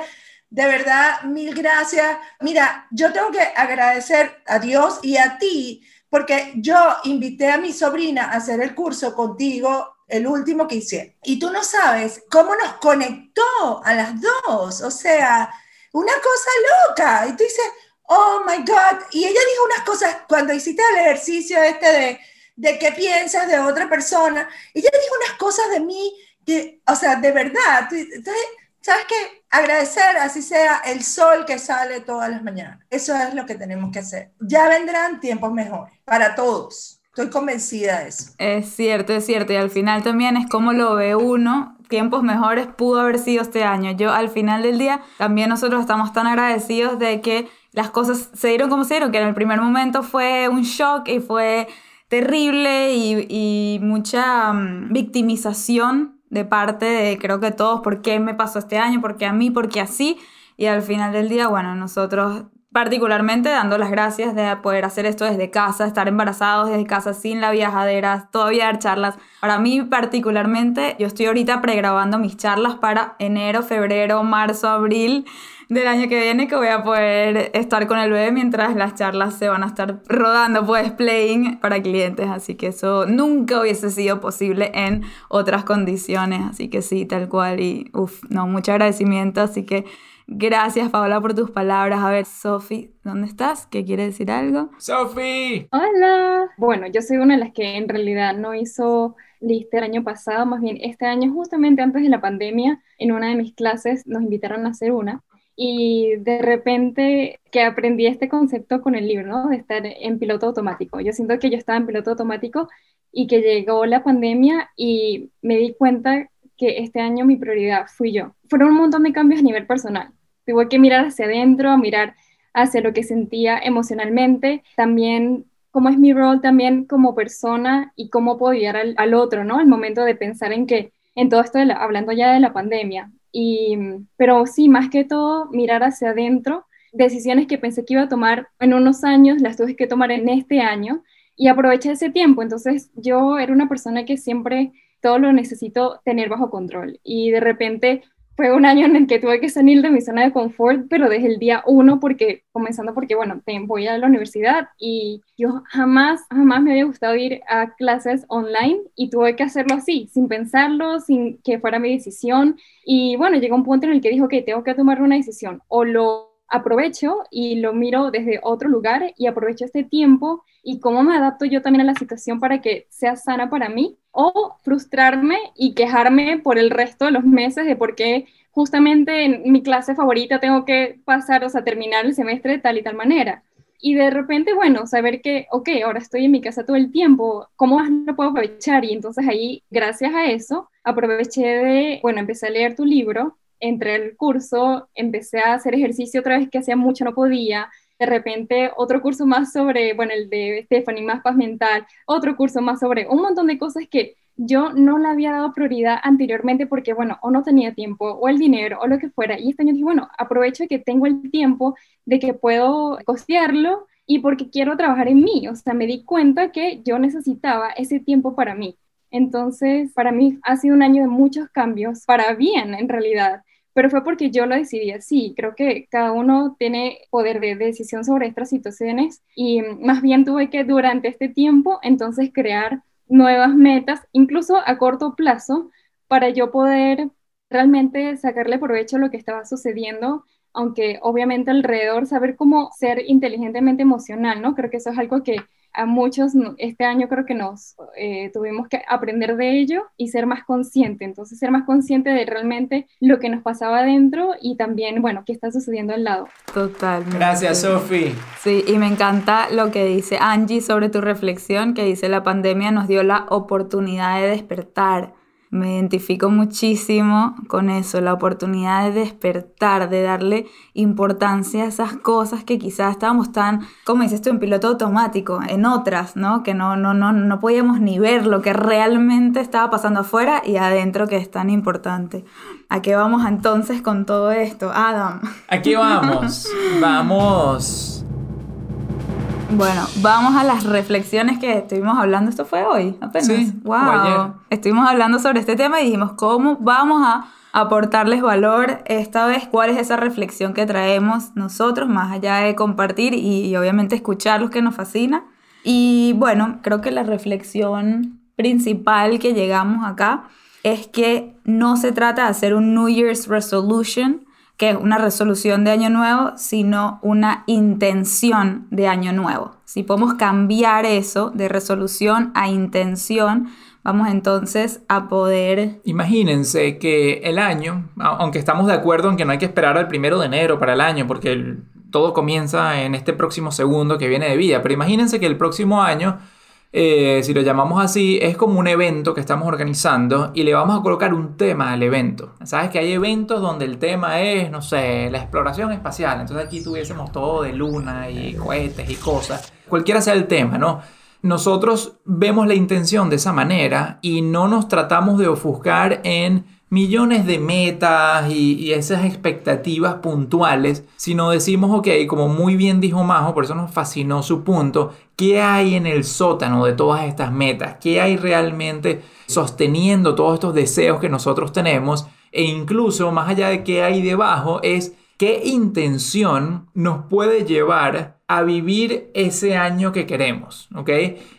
de verdad, mil gracias. Mira, yo tengo que agradecer a Dios y a ti, porque yo invité a mi sobrina a hacer el curso contigo, el último que hice. Y tú no sabes cómo nos conectó a las dos. O sea, una cosa loca. Y tú dices, oh my God. Y ella dijo unas cosas cuando hiciste el ejercicio este de, de qué piensas de otra persona. Ella dijo unas cosas de mí, que, o sea, de verdad. Entonces, ¿sabes qué? Agradecer, así sea el sol que sale todas las mañanas. Eso es lo que tenemos que hacer. Ya vendrán tiempos mejores para todos. Estoy convencida de eso. Es cierto, es cierto. Y al final también es como lo ve uno. Tiempos mejores pudo haber sido este año. Yo al final del día también nosotros estamos tan agradecidos de que las cosas se dieron como se dieron, que en el primer momento fue un shock y fue terrible y, y mucha mm, victimización de parte de creo que todos, por qué me pasó este año, por qué a mí, por qué así. Y al final del día, bueno, nosotros particularmente dando las gracias de poder hacer esto desde casa, estar embarazados desde casa sin la viajadera, todavía dar charlas. Para mí particularmente, yo estoy ahorita pregrabando mis charlas para enero, febrero, marzo, abril del año que viene que voy a poder estar con el bebé mientras las charlas se van a estar rodando, pues playing para clientes, así que eso nunca hubiese sido posible en otras condiciones, así que sí, tal cual. Y uff, no, mucho agradecimiento, así que Gracias, Paola, por tus palabras. A ver, Sofi, ¿dónde estás? ¿Qué quiere decir algo? ¡Sofi! Hola. Bueno, yo soy una de las que en realidad no hizo lista el año pasado, más bien este año, justamente antes de la pandemia, en una de mis clases nos invitaron a hacer una. Y de repente que aprendí este concepto con el libro, ¿no? De estar en piloto automático. Yo siento que yo estaba en piloto automático y que llegó la pandemia y me di cuenta que este año mi prioridad fui yo. Fueron un montón de cambios a nivel personal tuve que mirar hacia adentro, mirar hacia lo que sentía emocionalmente, también cómo es mi rol también como persona y cómo puedo ayudar al, otro, ¿no? El momento de pensar en que, en todo esto, hablando ya de la pandemia. Y, pero sí, más que todo, mirar hacia adentro, decisiones que pensé que iba a tomar en unos años, las tuve que tomar en este año y aproveché ese tiempo. Entonces, yo era una persona que siempre todo lo necesito tener bajo control y de repente fue un año en el que tuve que salir de mi zona de confort, pero desde el día uno, porque, comenzando porque, bueno, voy a la universidad y yo jamás, jamás me había gustado ir a clases online y tuve que hacerlo así, sin pensarlo, sin que fuera mi decisión. Y bueno, llegó un punto en el que dijo que tengo que tomar una decisión, o lo aprovecho y lo miro desde otro lugar y aprovecho este tiempo y cómo me adapto yo también a la situación para que sea sana para mí o frustrarme y quejarme por el resto de los meses de por qué justamente en mi clase favorita tengo que pasar, o sea, terminar el semestre de tal y tal manera. Y de repente, bueno, saber que, ok, ahora estoy en mi casa todo el tiempo, ¿cómo más lo puedo aprovechar? Y entonces ahí, gracias a eso, aproveché de, bueno, empecé a leer tu libro, entré al curso, empecé a hacer ejercicio otra vez que hacía mucho, no podía, de repente otro curso más sobre, bueno, el de Stephanie, más paz mental, otro curso más sobre un montón de cosas que yo no le había dado prioridad anteriormente porque, bueno, o no tenía tiempo, o el dinero, o lo que fuera. Y este año dije, bueno, aprovecho que tengo el tiempo de que puedo costearlo y porque quiero trabajar en mí. O sea, me di cuenta que yo necesitaba ese tiempo para mí. Entonces, para mí ha sido un año de muchos cambios, para bien en realidad pero fue porque yo lo decidí así. Creo que cada uno tiene poder de decisión sobre estas situaciones y más bien tuve que durante este tiempo entonces crear nuevas metas, incluso a corto plazo, para yo poder realmente sacarle provecho a lo que estaba sucediendo, aunque obviamente alrededor saber cómo ser inteligentemente emocional, ¿no? Creo que eso es algo que a muchos este año creo que nos eh, tuvimos que aprender de ello y ser más consciente, entonces ser más consciente de realmente lo que nos pasaba adentro y también, bueno, qué está sucediendo al lado. Totalmente. Gracias, Sofi. Sí, y me encanta lo que dice Angie sobre tu reflexión, que dice la pandemia nos dio la oportunidad de despertar me identifico muchísimo con eso, la oportunidad de despertar, de darle importancia a esas cosas que quizás estábamos tan, como dices tú, en piloto automático, en otras, ¿no? Que no, no, no, no podíamos ni ver lo que realmente estaba pasando afuera y adentro que es tan importante. ¿A qué vamos entonces con todo esto, Adam? ¿A qué vamos? vamos bueno, vamos a las reflexiones que estuvimos hablando. Esto fue hoy, apenas. Sí, wow. Estuvimos hablando sobre este tema y dijimos cómo vamos a aportarles valor esta vez, cuál es esa reflexión que traemos nosotros, más allá de compartir y, obviamente escuchar los que nos fascina. Y bueno, creo que la reflexión principal que llegamos acá es que no se trata de hacer un New Year's Resolution que es una resolución de año nuevo, sino una intención de año nuevo. Si podemos cambiar eso de resolución a intención, vamos entonces a poder... Imagínense que el año, aunque estamos de acuerdo en que no hay que esperar al primero de enero para el año, porque todo comienza en este próximo segundo que viene de vida, pero imagínense que el próximo año eh, si lo llamamos así, es como un evento que estamos organizando y le vamos a colocar un tema al evento. Sabes que hay eventos donde el tema es, no sé, la exploración espacial. Entonces aquí tuviésemos todo de luna y cohetes y cosas. Cualquiera sea el tema, ¿no? Nosotros vemos la intención de esa manera y no nos tratamos de ofuscar en millones de metas y, esas expectativas puntuales, sino decimos, ok, como muy bien dijo Majo, por eso nos fascinó su punto, ¿qué hay en el sótano de todas estas metas? ¿Qué hay realmente sosteniendo todos estos deseos que nosotros tenemos? E incluso más allá de qué hay debajo, es qué intención nos puede llevar a vivir ese año que queremos, ¿ok?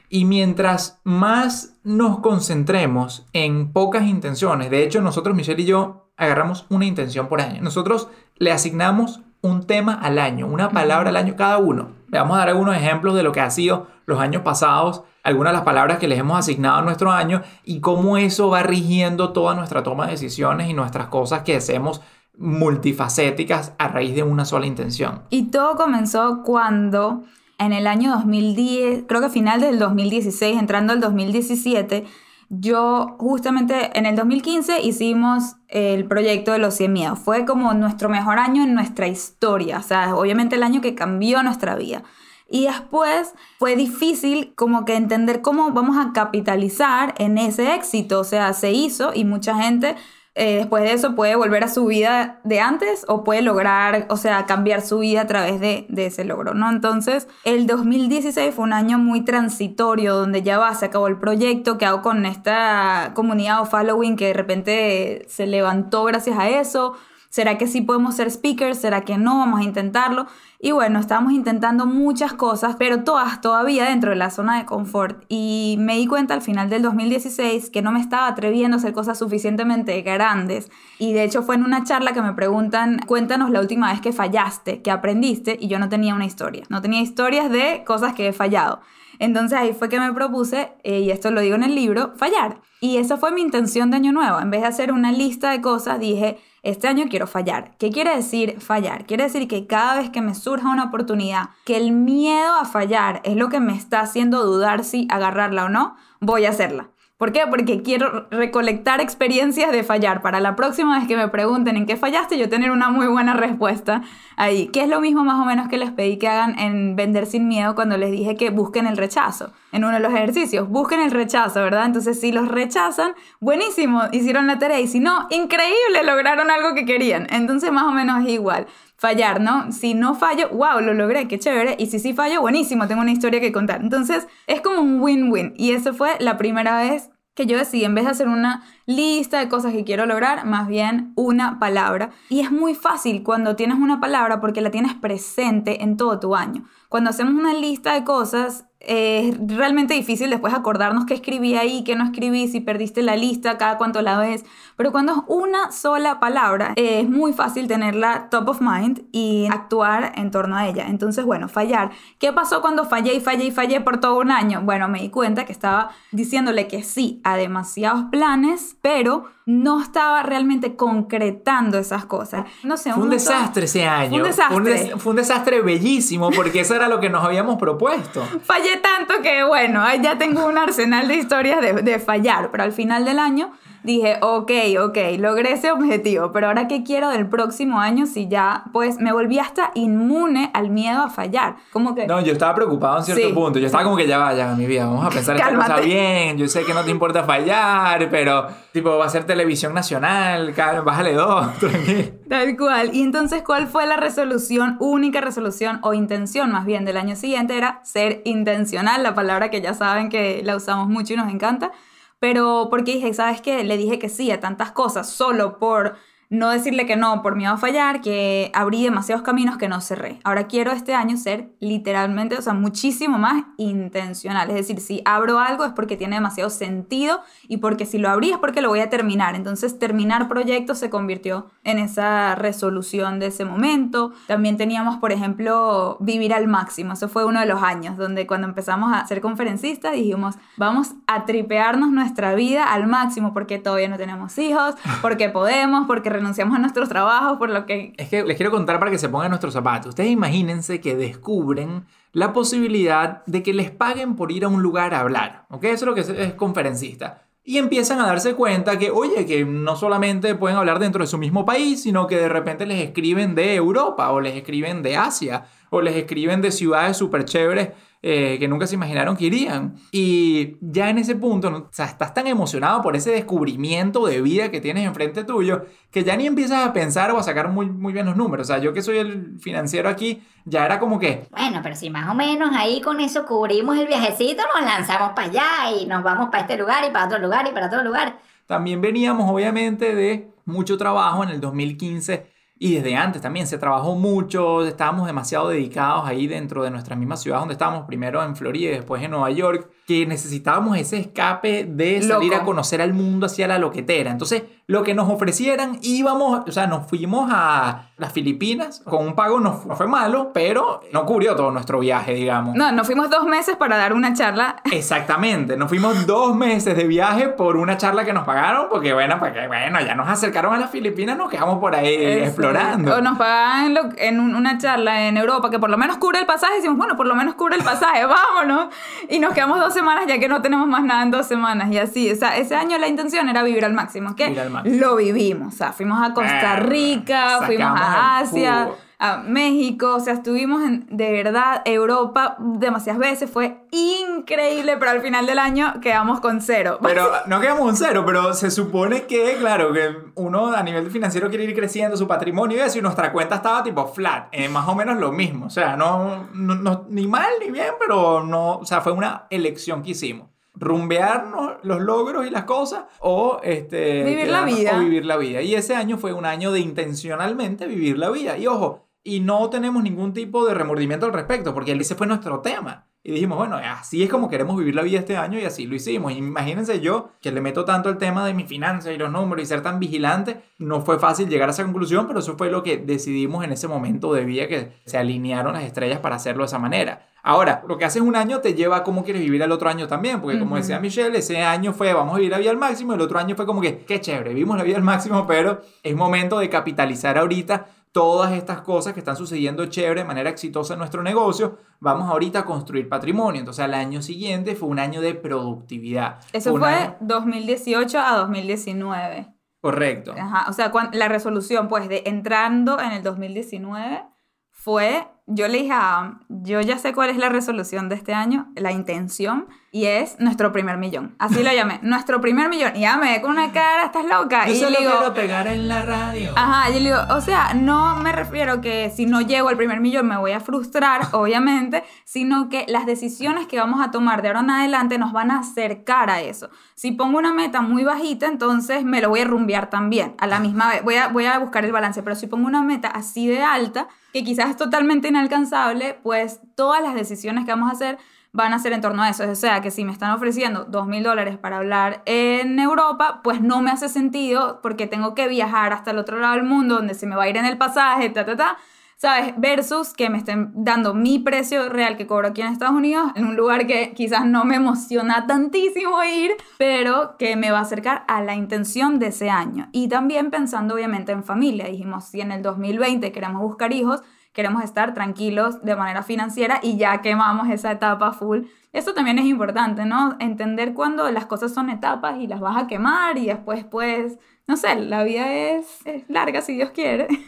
Y mientras más nos concentremos en pocas intenciones, de hecho nosotros, Michelle y yo, agarramos una intención por año. Nosotros le asignamos un tema al año, una palabra al año cada uno. Le vamos a dar algunos ejemplos de lo que ha sido los años pasados, algunas de las palabras que les hemos asignado a nuestro año y cómo eso va rigiendo toda nuestra toma de decisiones y nuestras cosas que hacemos multifacéticas a raíz de una sola intención. Y todo comenzó cuando en el año 2010, creo que final del 2016, entrando al 2017, yo justamente en el 2015 hicimos el proyecto de los 100 miedos. Fue como nuestro mejor año en nuestra historia, o sea, obviamente el año que cambió nuestra vida. Y después fue difícil como que entender cómo vamos a capitalizar en ese éxito, o sea, se hizo y mucha gente eh, después de eso puede volver a su vida de antes o puede lograr, o sea, cambiar su vida a través de, de, ese logro, ¿no? Entonces, el 2016 fue un año muy transitorio donde ya va, se acabó el proyecto que hago con esta comunidad o following que de repente se levantó gracias a eso. ¿Será que sí podemos ser speakers? ¿Será que no? Vamos a intentarlo. Y bueno, estábamos intentando muchas cosas, pero todas todavía dentro de la zona de confort. Y me di cuenta al final del 2016 que no me estaba atreviendo a hacer cosas suficientemente grandes. Y de hecho fue en una charla que me preguntan, cuéntanos la última vez que fallaste, que aprendiste, y yo no tenía una historia. No tenía historias de cosas que he fallado. Entonces ahí fue que me propuse, eh, y esto lo digo en el libro, fallar. Y esa fue mi intención de año nuevo. En vez de hacer una lista de cosas, dije, este año quiero fallar. ¿Qué quiere decir fallar? Quiere decir que cada vez que me surja una oportunidad, que el miedo a fallar es lo que me está haciendo dudar si agarrarla o no, voy a hacerla. ¿Por qué? Porque quiero recolectar experiencias de fallar. Para la próxima vez que me pregunten en qué fallaste, yo tener una muy buena respuesta ahí. Que es lo mismo más o menos que les pedí que hagan en Vender sin Miedo cuando les dije que busquen el rechazo. En uno de los ejercicios, busquen el rechazo, ¿verdad? Entonces, si los rechazan, buenísimo, hicieron la tarea. Y si no, increíble, lograron algo que querían. Entonces, más o menos es igual fallar, ¿no? Si no fallo, wow, lo logré, qué chévere. Y si sí fallo, buenísimo, tengo una historia que contar. Entonces, es como un win-win. Y eso fue la primera vez que yo decidí, en vez de hacer una lista de cosas que quiero lograr, más bien una palabra. Y es muy fácil cuando tienes una palabra porque la tienes presente en todo tu año. Cuando hacemos una lista de cosas, es realmente difícil después acordarnos qué escribí ahí, qué no escribí, si perdiste la lista, cada cuánto la ves. Pero cuando es una sola palabra, es muy fácil tenerla top of mind y actuar en torno a ella. Entonces, bueno, fallar. ¿Qué pasó cuando fallé y fallé y fallé por todo un año? Bueno, me di cuenta que estaba diciéndole que sí a demasiados planes, pero no estaba realmente concretando esas cosas. No sé, fue un, desastre ese año. Fue un desastre. Fue un, desastre bellísimo porque eso era lo que nos habíamos propuesto. Fallé tanto que, bueno, ya tengo un arsenal de historias de, de fallar, pero al final del año dije, ok, ok, logré ese objetivo, pero ahora qué quiero del próximo año si ya, pues me volví hasta inmune al miedo a fallar. Como que... No, yo estaba preocupado en cierto punto, yo estaba como que ya vaya, mi vida, vamos a pensar esta cosa bien, yo sé que no te importa fallar, pero tipo va a ser televisión nacional, bájale dos, tranquilo. Tal cual, y entonces ¿cuál fue la resolución, única resolución o intención más bien del año siguiente? Era ser intencional, la palabra que ya saben que la usamos mucho y nos encanta pero porque dije, ¿sabes qué? Le dije que sí a tantas cosas solo por no decirle que no por miedo a fallar, que abrí demasiados caminos que no cerré. Ahora quiero este año ser literalmente, o sea, muchísimo más intencional. Es decir, si abro algo es porque tiene demasiado sentido y porque si lo abrí es porque lo voy a terminar. Entonces, terminar proyectos se convirtió en esa resolución de ese momento. También teníamos, por ejemplo, vivir al máximo. Eso fue uno de los años donde cuando empezamos a ser conferencistas dijimos, vamos a tripearnos nuestra vida al máximo porque todavía no tenemos hijos, porque podemos, porque renunciamos a nuestros trabajos, por lo que... Es que les quiero contar para que se pongan nuestros zapatos. Ustedes imagínense que descubren la posibilidad de que les paguen por ir a un lugar a hablar, ¿ok? Eso es lo que es, es conferencista. Y empiezan a darse cuenta que, oye, que no solamente pueden hablar dentro de su mismo país, sino que de repente les escriben de Europa o les escriben de Asia o les escriben de ciudades súper chéveres eh, que nunca se imaginaron que irían. Y ya en ese punto, o sea, estás tan emocionado por ese descubrimiento de vida que tienes enfrente tuyo, que ya ni empiezas a pensar o a sacar muy, muy bien los números. O sea, yo que soy el financiero aquí, ya era como que... Bueno, pero si más o menos ahí con eso cubrimos el viajecito, nos lanzamos para allá y nos vamos para este lugar y para otro lugar y para otro lugar. También veníamos obviamente de mucho trabajo en el 2015 y desde antes también se trabajó mucho, estábamos demasiado dedicados ahí dentro de nuestra misma ciudad donde estábamos, primero en Florida y después en Nueva York, que necesitábamos ese escape de salir a conocer al mundo hacia la loquetera. Entonces, lo que nos ofrecieran, íbamos, o sea, nos fuimos a las Filipinas con un pago, no, no fue malo, pero no cubrió todo nuestro viaje, digamos. No, nos fuimos dos meses para dar una charla. Exactamente, nos fuimos dos meses de viaje por una charla que nos pagaron, porque bueno, porque bueno, ya nos acercaron a las Filipinas, nos quedamos por ahí explorando. O nos pagan en una charla en Europa que por lo menos cubre el pasaje, y decimos, bueno, por lo menos cubre el pasaje, vámonos. Y nos quedamos dos semanas ya que no tenemos más nada en dos semanas y así. O sea, ese año la intención era vivir al máximo. Máximo. Lo vivimos. O sea, fuimos a Costa Rica, fuimos a Asia, a México. O sea, estuvimos en, de verdad, Europa demasiadas veces. Fue increíble, pero al final del año quedamos con cero. Pero no quedamos con cero, pero se supone que, claro, que uno a nivel financiero quiere ir creciendo su patrimonio y eso, y nuestra cuenta estaba tipo flat, eh, más o menos lo mismo. O sea, no, no, no, ni mal ni bien, pero no, o sea, fue una elección que hicimos rumbearnos los logros y las cosas o este vivir la vida o vivir la vida y ese año fue un año de intencionalmente vivir la vida y ojo y no tenemos ningún tipo de remordimiento al respecto porque ese fue nuestro tema y dijimos, bueno, así es como queremos vivir la vida este año y así lo hicimos. Imagínense yo, que le meto tanto el tema de mi finanzas y los números y ser tan vigilante, no fue fácil llegar a esa conclusión, pero eso fue lo que decidimos en ese momento de vida que se alinearon las estrellas para hacerlo de esa manera. Ahora, lo que haces un año te lleva a cómo quieres vivir el otro año también, porque como decía Michelle, ese año fue vamos a vivir la vida al máximo, el otro año fue como que, qué chévere, vivimos la vida al máximo, pero es momento de capitalizar ahorita todas estas cosas que están sucediendo chévere de manera exitosa en nuestro negocio, vamos ahorita a construir patrimonio. Entonces, el año siguiente fue un año de productividad. Eso fue 2018 a 2019. Correcto. Ajá, o sea, la resolución, pues, de entrando en el 2019 fue, yo le dije a, yo ya sé cuál es la resolución de este año, la intención, y es nuestro primer millón. Así lo llamé, nuestro primer millón. Y ya me ve con una cara, estás loca. y yo le digo, quiero pegar en la radio. Ajá, yo le digo, o sea, no me refiero que si no llego al primer millón me voy a frustrar, obviamente, sino que las decisiones que vamos a tomar de ahora en adelante nos van a acercar a eso. Si pongo una meta muy bajita, entonces me lo voy a rumbear también, a la misma vez. Voy a, voy a buscar el balance, pero si pongo una meta así de alta, que quizás es totalmente inalcanzable, pues todas las decisiones que vamos a hacer van a ser en torno a eso. O sea, que si me están ofreciendo dos mil dólares para hablar en Europa, pues no me hace sentido porque tengo que viajar hasta el otro lado del mundo donde se me va a ir en el pasaje, ta, ta, ta. ¿Sabes? Versus que me estén dando mi precio real que cobro aquí en Estados Unidos, en un lugar que quizás no me emociona tantísimo ir, pero que me va a acercar a la intención de ese año. Y también pensando obviamente en familia. Dijimos, si en el 2020 queremos buscar hijos, queremos estar tranquilos de manera financiera y ya quemamos esa etapa full. Eso también es importante, ¿no? Entender cuando las cosas son etapas y las vas a quemar y después pues, no sé, la vida es, es larga si Dios quiere.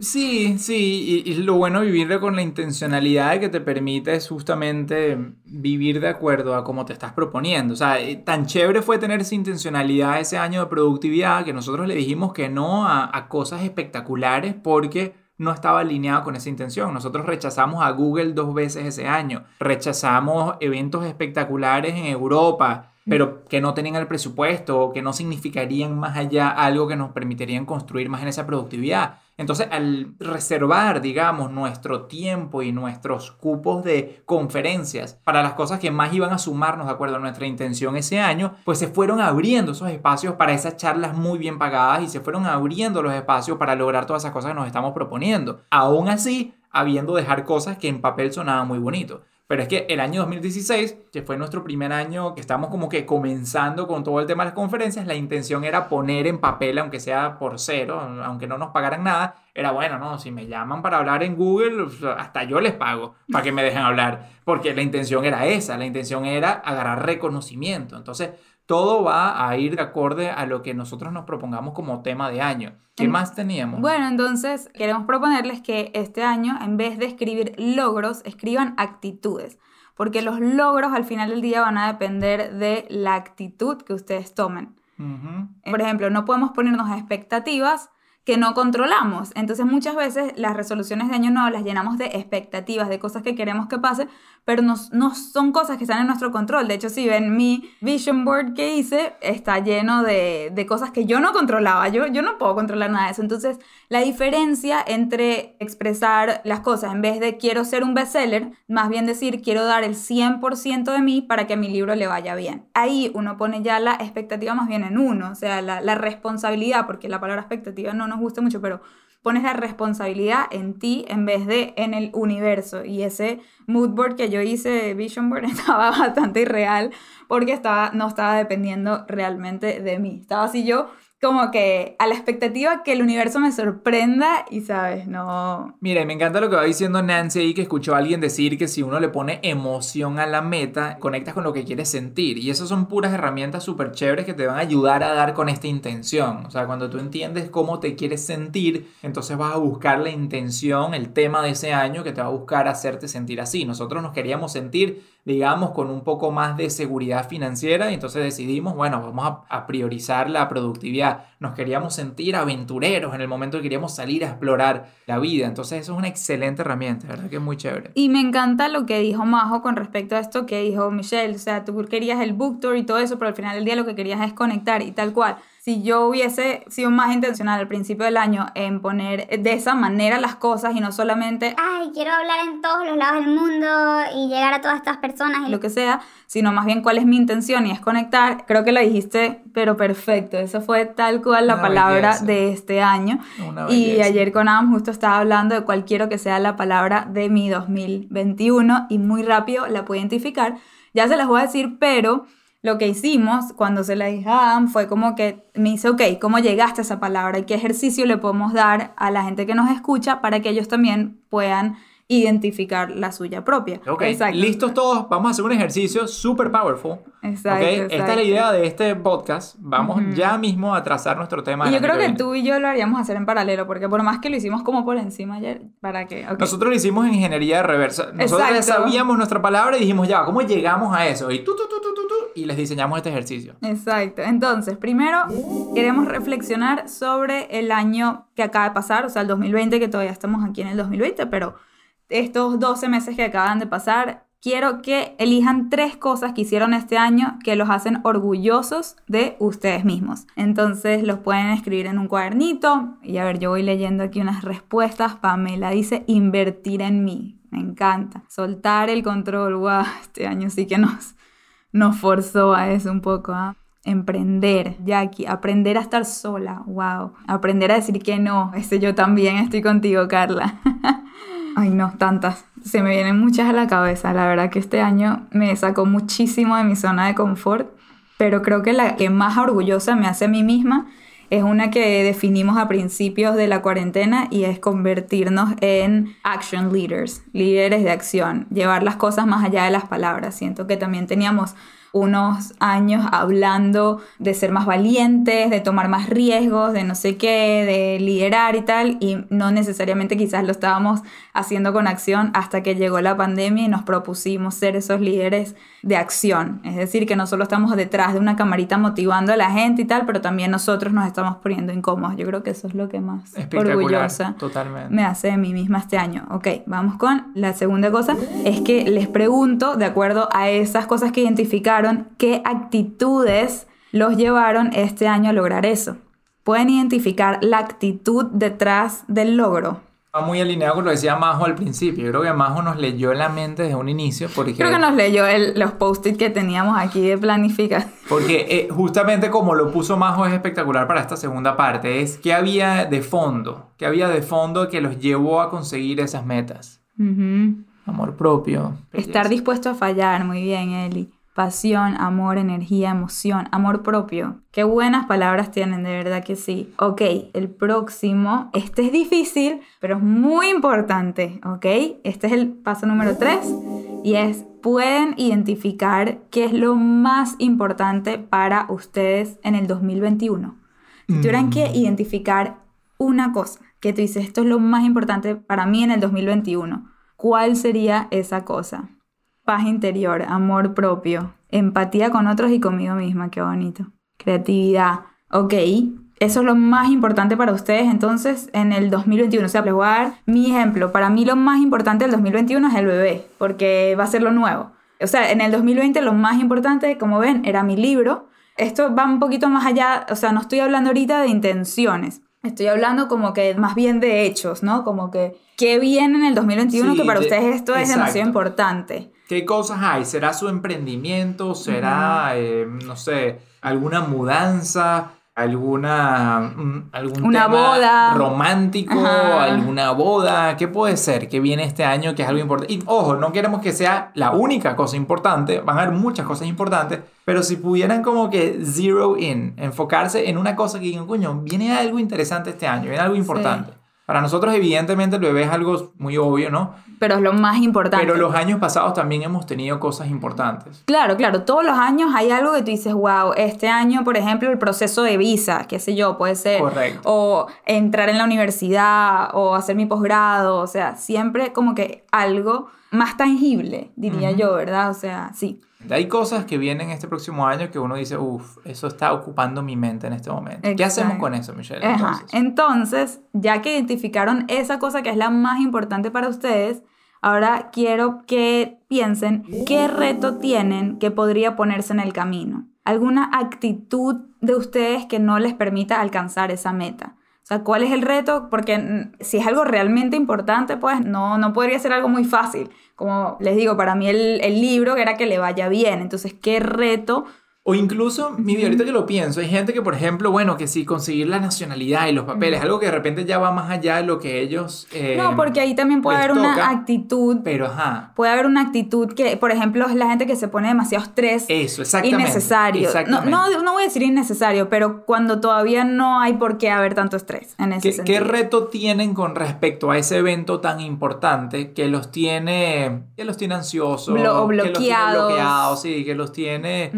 Sí, sí, y, y, lo bueno de vivir con la intencionalidad que te permite es justamente vivir de acuerdo a cómo te estás proponiendo. O sea, eh, tan chévere fue tener esa intencionalidad ese año de productividad que nosotros le dijimos que no a, a cosas espectaculares porque no estaba alineado con esa intención. Nosotros rechazamos a Google dos veces ese año, rechazamos eventos espectaculares en Europa, pero que no tenían el presupuesto o que no significarían más allá algo que nos permitirían construir más en esa productividad. Entonces, al reservar, digamos, nuestro tiempo y nuestros cupos de conferencias para las cosas que más iban a sumarnos de acuerdo a nuestra intención ese año, pues se fueron abriendo esos espacios para esas charlas muy bien pagadas y se fueron abriendo los espacios para lograr todas esas cosas que nos estamos proponiendo. Aún así, habiendo dejar cosas que en papel sonaban muy bonito. Pero es que el año 2016, que fue nuestro primer año que estamos como que comenzando con todo el tema de las conferencias, la intención era poner en papel, aunque sea por cero, aunque no nos pagaran nada, era bueno, no, si me llaman para hablar en Google, hasta yo les pago para que me dejen hablar, porque la intención era esa, la intención era agarrar reconocimiento. Entonces, todo va a ir de acorde a lo que nosotros nos propongamos como tema de año. ¿Qué más teníamos? Bueno, entonces queremos proponerles que este año, en vez de escribir logros, escriban actitudes, porque los logros al final del día van a depender de la actitud que ustedes tomen. Por ejemplo, no podemos ponernos expectativas que no controlamos. Entonces muchas veces las resoluciones de año nuevo las llenamos de expectativas, de cosas que queremos que pase, pero no, no, son cosas que están en nuestro control. De hecho, si ven mi vision board que hice, está lleno de, de, cosas que yo no controlaba. Yo, yo no puedo controlar nada de eso. Entonces, la diferencia entre expresar las cosas en vez de quiero ser un bestseller, más bien decir quiero dar el 100% de mí para que a mi libro le vaya bien. Ahí uno pone ya la expectativa más bien en uno, o sea, la, la responsabilidad, porque la palabra expectativa no nos gusta mucho, pero pones la responsabilidad en ti en vez de en el universo. Y ese mood board que yo hice, vision board, estaba bastante irreal porque estaba, no estaba dependiendo realmente de mí. Estaba así yo como que a la expectativa que el universo me sorprenda y, ¿sabes? No... Mira, me encanta lo que va diciendo Nancy ahí, que escuchó a alguien decir que si uno le pone emoción a la meta, conectas con lo que quieres sentir. Y esas son puras herramientas súper chéveres que te van a ayudar a dar con esta intención. O sea, cuando tú entiendes cómo te quieres sentir, entonces vas a buscar la intención, el tema de ese año que te va a buscar hacerte sentir así. Nosotros nos queríamos sentir digamos, con un poco más de seguridad financiera y entonces decidimos, bueno, vamos a, priorizar la productividad. Nos queríamos sentir aventureros en el momento que queríamos salir a explorar la vida. Entonces eso es una excelente herramienta, ¿verdad? Que es muy chévere. Y me encanta lo que dijo Majo con respecto a esto que dijo Michelle. O sea, tú querías el book tour y todo eso, pero al final del día lo que querías es conectar y tal cual si yo hubiese sido más intencional al principio del año en poner de esa manera las cosas y no solamente, ay, quiero hablar en todos los lados del mundo y llegar a todas estas personas y lo que sea, sino más bien cuál es mi intención y es conectar, creo que lo dijiste, pero perfecto, eso fue tal cual la palabra de este año. y ayer con Adam justo estaba hablando de cuál quiero que sea la palabra de mi 2021 y muy rápido la pude identificar. Ya se las voy a decir, pero lo que hicimos cuando se la dije a Adam fue como que me dice, ok, ¿cómo llegaste a esa palabra? ¿Y qué ejercicio le podemos dar a la gente que nos escucha para que ellos también puedan identificar la suya propia. Ok, listos todos, vamos a hacer un ejercicio super powerful. Exacto, Esta es la idea de este podcast. Vamos ya mismo a trazar nuestro tema. Y yo creo que tú y yo lo haríamos hacer en paralelo, porque por más que lo hicimos como por encima ayer, ¿para qué? Nosotros lo hicimos en ingeniería reversa. Nosotros ya sabíamos nuestra palabra y dijimos, ya, ¿cómo llegamos a eso? Y tú, tú, tú, tú, tú, y les diseñamos este ejercicio. Exacto. Entonces, primero queremos reflexionar sobre el año que acaba de pasar, o sea, el 2020, que todavía estamos aquí en el 2020, pero estos 12 meses que acaban de pasar, quiero que elijan tres cosas que hicieron este año que los hacen orgullosos de ustedes mismos. Entonces los pueden escribir en un cuadernito y a ver, yo voy leyendo aquí unas respuestas. Pamela dice invertir en mí. Me encanta. Soltar el control. Wow, este año sí que nos, nos forzó a eso un poco. ¿ah? Emprender, Jackie, aprender a estar sola, wow. Aprender a decir que no, ese yo también estoy contigo, Carla. Ay, no, tantas. Se me vienen muchas a la cabeza. La verdad que este año me sacó muchísimo de mi zona de confort, pero creo que la que más orgullosa me hace a mí misma es una que definimos a principios de la cuarentena y es convertirnos en action leaders, líderes de acción, llevar las cosas más allá de las palabras. Siento que también teníamos unos años hablando de ser más valientes, de tomar más riesgos, de no sé qué, de liderar y tal, y no necesariamente quizás lo estábamos haciendo con acción hasta que llegó la pandemia y nos propusimos ser esos líderes de acción. Es decir, que no solo estamos detrás de una camarita motivando a la gente y tal, pero también nosotros nos estamos poniendo incómodos. Yo creo que eso es lo que más orgullosa me hace de mí misma este año. Ok, vamos con la segunda cosa. Es que les pregunto, de acuerdo a esas cosas que identificaron, qué actitudes los llevaron este año a lograr eso. Pueden identificar la actitud detrás del logro. Va muy alineado con lo que decía Majo al principio. Yo creo que Majo nos leyó en la mente desde un inicio. Porque, Creo que nos leyó el- los post-it que teníamos aquí de planificación. Porque eh, justamente como lo puso Majo es espectacular para esta segunda parte. Es qué había de fondo. ¿Qué había de fondo que los llevó a conseguir esas metas? Ujú. Amor propio. Estar belleza. dispuesto a fallar, muy bien, Eli. Pasión, amor, energía, emoción, amor propio. Qué buenas palabras tienen, de verdad que sí. Ok, el próximo, este es difícil, pero es muy importante, ¿ok? Este es el paso número 3 y es, pueden identificar qué es lo más importante para ustedes en el 2021. Si tuvieran que identificar una cosa que tú dices, esto es lo más importante para mí en el 2021, ¿cuál sería esa cosa? Paz interior, amor propio, empatía con otros y conmigo misma, qué bonito. Creatividad, ok, eso es lo más importante para ustedes entonces en el 2021. O sea, les voy a dar mi ejemplo. Para mí lo más importante del 2021 es el bebé, porque va a ser lo nuevo. O sea, en el 2020 lo más importante, como ven, era mi libro. Esto va un poquito más allá, o sea, no estoy hablando ahorita de intenciones. Estoy hablando como que más bien de hechos, ¿no? Como que qué viene en el 2021 Sí, que para de- ustedes esto es exacto. demasiado importante. ¿Qué cosas hay? ¿Será su emprendimiento? ¿Será, eh, no sé, alguna mudanza? ¿Alguna, mm, algún Una tema boda. romántico? Ajá. ¿Alguna boda? ¿Qué puede ser que viene este año que es algo importante? Y ojo, no queremos que sea la única cosa importante, van a haber muchas cosas importantes, pero si pudieran como que zero in, enfocarse en una cosa que digan, coño, viene algo interesante este año, viene algo importante. Para nosotros, evidentemente, el bebé es algo muy obvio, ¿no? Pero es lo más importante. Pero los años pasados también hemos tenido cosas importantes. Claro, claro, todos los años hay algo que tú dices, wow, este año, por ejemplo, el proceso de visa, qué sé yo, puede ser, Correcto. o entrar en la universidad, o hacer mi posgrado, o sea, siempre como que algo más tangible, diría Ujú. yo, ¿verdad? O sea, sí. Hay cosas que vienen este próximo año que uno dice, uff, eso está ocupando mi mente en este momento. ¿Qué hacemos con eso, Michelle? Entonces, ya que identificaron esa cosa que es la más importante para ustedes, ahora quiero que piensen qué reto tienen que podría ponerse en el camino. ¿Alguna actitud de ustedes que no les permita alcanzar esa meta? O sea, ¿cuál es el reto? Porque si es algo realmente importante, pues no, no podría ser algo muy fácil. Como les digo, para mí el, el libro era que le vaya bien. Entonces, ¿qué reto? O incluso, mi vida, ahorita que lo pienso, hay gente que, por ejemplo, bueno, que si conseguir la nacionalidad y los papeles, algo que de repente ya va más allá de lo que ellos... eh, no, porque ahí también puede haber una actitud Pero, ajá, puede haber una actitud que, por ejemplo, es la gente que se pone demasiado estrés eso, exactamente. innecesario. Exactamente. no, no voy a decir innecesario, pero cuando todavía no hay por qué haber tanto estrés en ese ¿Qué, sentido. qué reto tienen con respecto a ese evento tan importante que los tiene, que los tiene ansiosos, Blo- o que los tiene bloqueados. bloqueados, sí, que los tiene.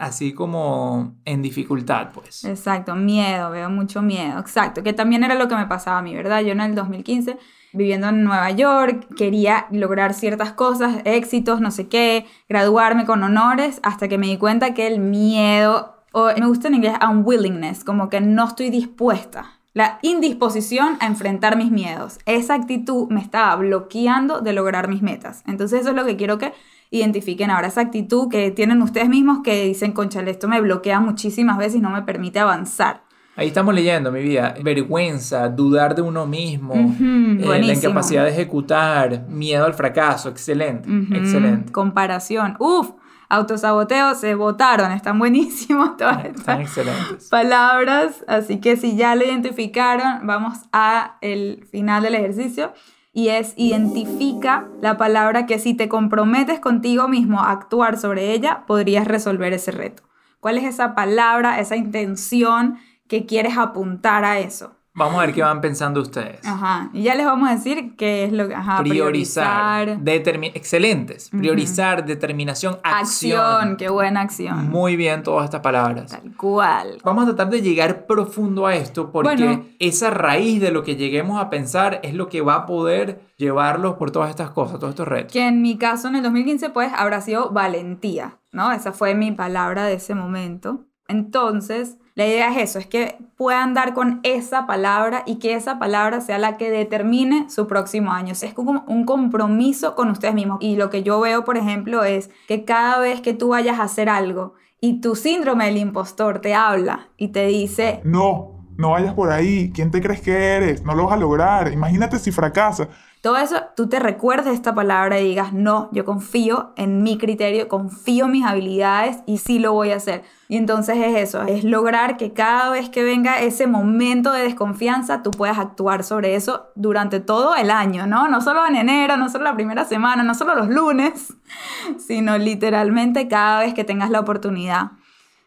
Así como en dificultad, pues. Exacto, miedo, veo mucho miedo. Exacto, que también era lo que me pasaba a mí, ¿verdad? Yo en el 2015, viviendo en Nueva York, quería lograr ciertas cosas, éxitos, no sé qué, graduarme con honores, hasta que me di cuenta que el miedo, o me gusta en inglés unwillingness, como que no estoy dispuesta. La indisposición a enfrentar mis miedos. Esa actitud me estaba bloqueando de lograr mis metas. Entonces eso es lo que quiero que identifiquen ahora. Esa actitud que tienen ustedes mismos que dicen, conchale, esto me bloquea muchísimas veces y no me permite avanzar. Ahí estamos leyendo, mi vida. Vergüenza, dudar de uno mismo, Ujú, eh, la incapacidad de ejecutar, miedo al fracaso. Excelente, Ujú, excelente. Comparación. Uf, autosaboteo, se votaron. Están buenísimos todas Están estas excelentes. palabras. Así que si ya lo identificaron, vamos a el final del ejercicio. Y es identifica la palabra que si te comprometes contigo mismo a actuar sobre ella, podrías resolver ese reto. ¿Cuál es esa palabra, esa intención que quieres apuntar a eso? Vamos a ver qué van pensando ustedes. Ajá. Y ya les vamos a decir qué es lo que... Ajá, priorizar. priorizar. excelentes. Priorizar, determinación, acción. Acción, qué buena acción. Muy bien todas estas palabras. Tal cual. Vamos a tratar de llegar profundo a esto porque Bueno. esa raíz de lo que lleguemos a pensar es lo que va a poder llevarlos por todas estas cosas, todos estos retos. Que en mi caso, en el 2015, pues habrá sido valentía, ¿no? Esa fue mi palabra de ese momento. Entonces, La idea es eso, es que puedan dar con esa palabra y que esa palabra sea la que determine su próximo año. es como un compromiso con ustedes mismos. Y lo que yo veo, por ejemplo, es que cada vez que tú vayas a hacer algo y tu síndrome del impostor te habla y te dice, no, no vayas por ahí, ¿quién te crees que eres? No lo vas a lograr, imagínate si fracasas. Todo eso, tú te recuerdes esta palabra y digas, no, yo confío en mi criterio, confío en mis habilidades y sí lo voy a hacer. Y entonces es eso, es lograr que cada vez que venga ese momento de desconfianza, tú puedas actuar sobre eso durante todo el año, ¿no? No solo en enero, no solo la primera semana, no solo los lunes, sino literalmente cada vez que tengas la oportunidad.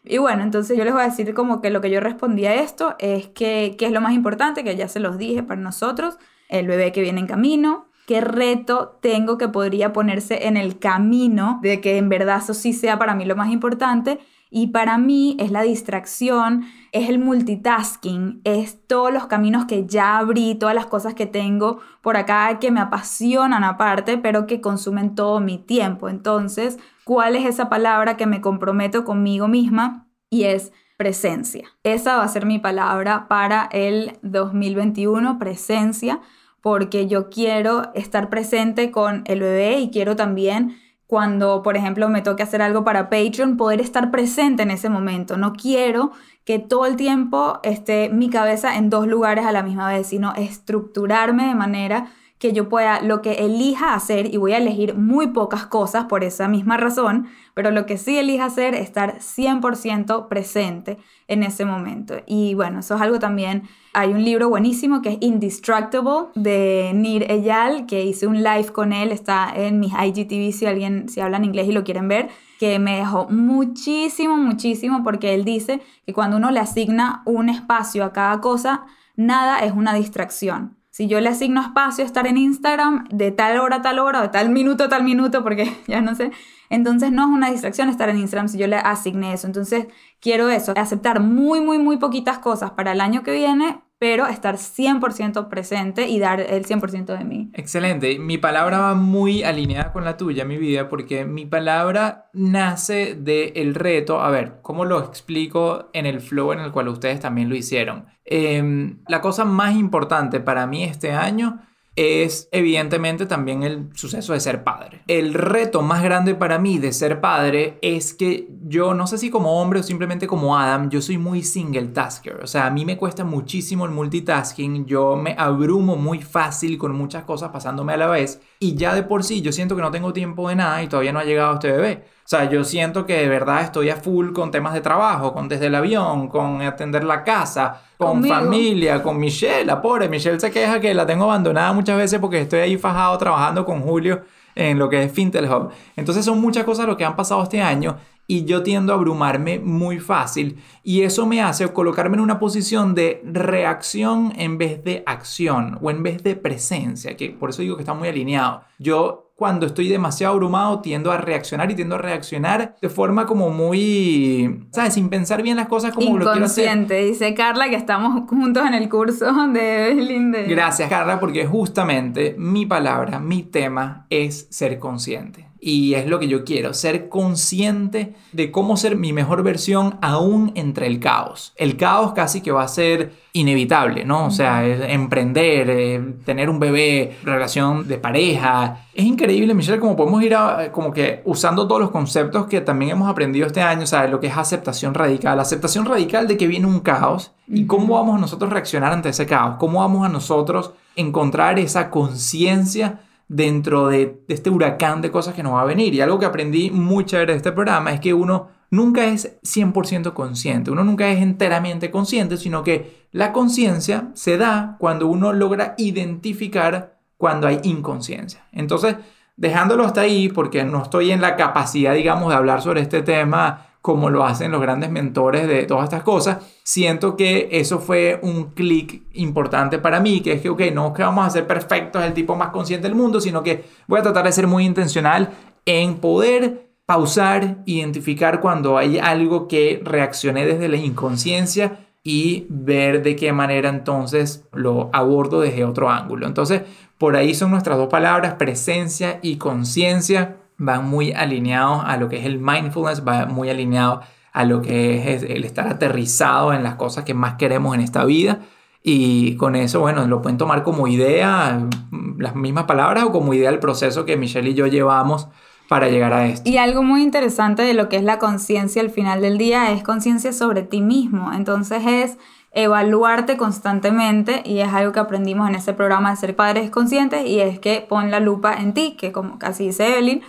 Y bueno, entonces yo les voy a decir como que lo que yo respondí a esto es que, ¿qué es lo más importante? Que ya se los dije para nosotros el bebé que viene en camino, qué reto tengo que podría ponerse en el camino de que en verdad eso sí sea para mí lo más importante. Y para mí es la distracción, es el multitasking, es todos los caminos que ya abrí, todas las cosas que tengo por acá que me apasionan aparte, pero que consumen todo mi tiempo. Entonces, ¿cuál es esa palabra que me comprometo conmigo misma? Y es presencia. Esa va a ser mi palabra para el 2021, presencia porque yo quiero estar presente con el bebé y quiero también cuando, por ejemplo, me toque hacer algo para Patreon, poder estar presente en ese momento. No quiero que todo el tiempo esté mi cabeza en dos lugares a la misma vez, sino estructurarme de manera que yo pueda, lo que elija hacer, y voy a elegir muy pocas cosas por esa misma razón, pero lo que sí elija hacer es estar 100% presente en ese momento. Y bueno, eso es algo también, hay un libro buenísimo que es Indestructible de Nir Eyal, que hice un live con él, está en mis IGTV si alguien, si hablan inglés y lo quieren ver, que me dejó muchísimo, muchísimo, porque él dice que cuando uno le asigna un espacio a cada cosa, nada es una distracción. Si yo le asigno espacio a estar en Instagram de tal hora a tal hora, o de tal minuto a tal minuto, porque ya no sé, entonces no es una distracción estar en Instagram si yo le asigné eso. Entonces quiero eso, aceptar muy, muy, muy poquitas cosas para el año que viene, pero estar 100% presente y dar el 100% de mí. Excelente. Mi palabra va muy alineada con la tuya, mi vida, porque mi palabra nace del reto. A ver, ¿cómo lo explico en el flow en el cual ustedes también lo hicieron? Em, la cosa más importante para mí este año es evidentemente también el suceso de ser padre. El reto más grande para mí de ser padre es que yo no sé si como hombre o simplemente como Adam, yo soy muy single tasker. O sea, a mí me cuesta muchísimo el multitasking, yo me abrumo muy fácil con muchas cosas pasándome a la vez y ya de por sí yo siento que no tengo tiempo de nada y todavía no ha llegado este bebé. O sea, yo siento que de verdad estoy a full con temas de trabajo, con desde el avión, con atender la casa, con familia, con Michelle. La pobre Michelle se queja que la tengo abandonada muchas veces porque estoy ahí fajado trabajando con Julio en lo que es Fintel Hub. Entonces son muchas cosas lo que han pasado este año y yo tiendo a abrumarme muy fácil y eso me hace colocarme en una posición de reacción en vez de acción o en vez de presencia, que por eso digo que está muy alineado. Yo cuando estoy demasiado abrumado tiendo a reaccionar y tiendo a reaccionar de forma como muy, ¿sabes? Sin pensar bien las cosas como lo quiero hacer. dice Carla que estamos juntos en el curso de Evelyn. Gracias Carla porque justamente mi palabra, mi tema es ser consciente y es lo que yo quiero, ser consciente de cómo ser mi mejor versión aún entre el caos. El caos casi que va a ser inevitable, ¿no? O sea, emprender, eh, tener un bebé, relación de pareja. Es increíble, Michelle, cómo podemos ir como que usando todos los conceptos que también hemos aprendido este año, o sea, lo que es aceptación radical, aceptación radical de que viene un caos y cómo vamos a nosotros reaccionar ante ese caos, cómo vamos a nosotros encontrar esa conciencia dentro de, este huracán de cosas que nos va a venir. Y algo que aprendí muy chévere de este programa es que uno nunca es 100% consciente, uno nunca es enteramente consciente, sino que la conciencia se da cuando uno logra identificar cuando hay inconsciencia. Entonces, dejándolo hasta ahí, porque no estoy en la capacidad, digamos, de hablar sobre este tema como lo hacen los grandes mentores de todas estas cosas, siento que eso fue un clic importante para mí, que es que, ok, no es que vamos a ser perfectos, el tipo más consciente del mundo, sino que voy a tratar de ser muy intencional en poder pausar, identificar cuando hay algo que reaccioné desde la inconsciencia y ver de qué manera entonces lo abordo desde otro ángulo. Entonces, por ahí son nuestras dos palabras, presencia y conciencia van muy alineados a lo que es el mindfulness, va muy alineado a lo que es el estar aterrizado en las cosas que más queremos en esta vida. Y con eso, bueno, lo pueden tomar como idea mm, las mismas palabras o como idea el proceso que Michelle y yo llevamos para llegar a esto. Y algo muy interesante de lo que es la conciencia al final del día es conciencia sobre ti mismo. Entonces es evaluarte constantemente y es algo que aprendimos en ese programa de ser padres conscientes y es que pon la lupa en ti, que como casi dice Evelyn,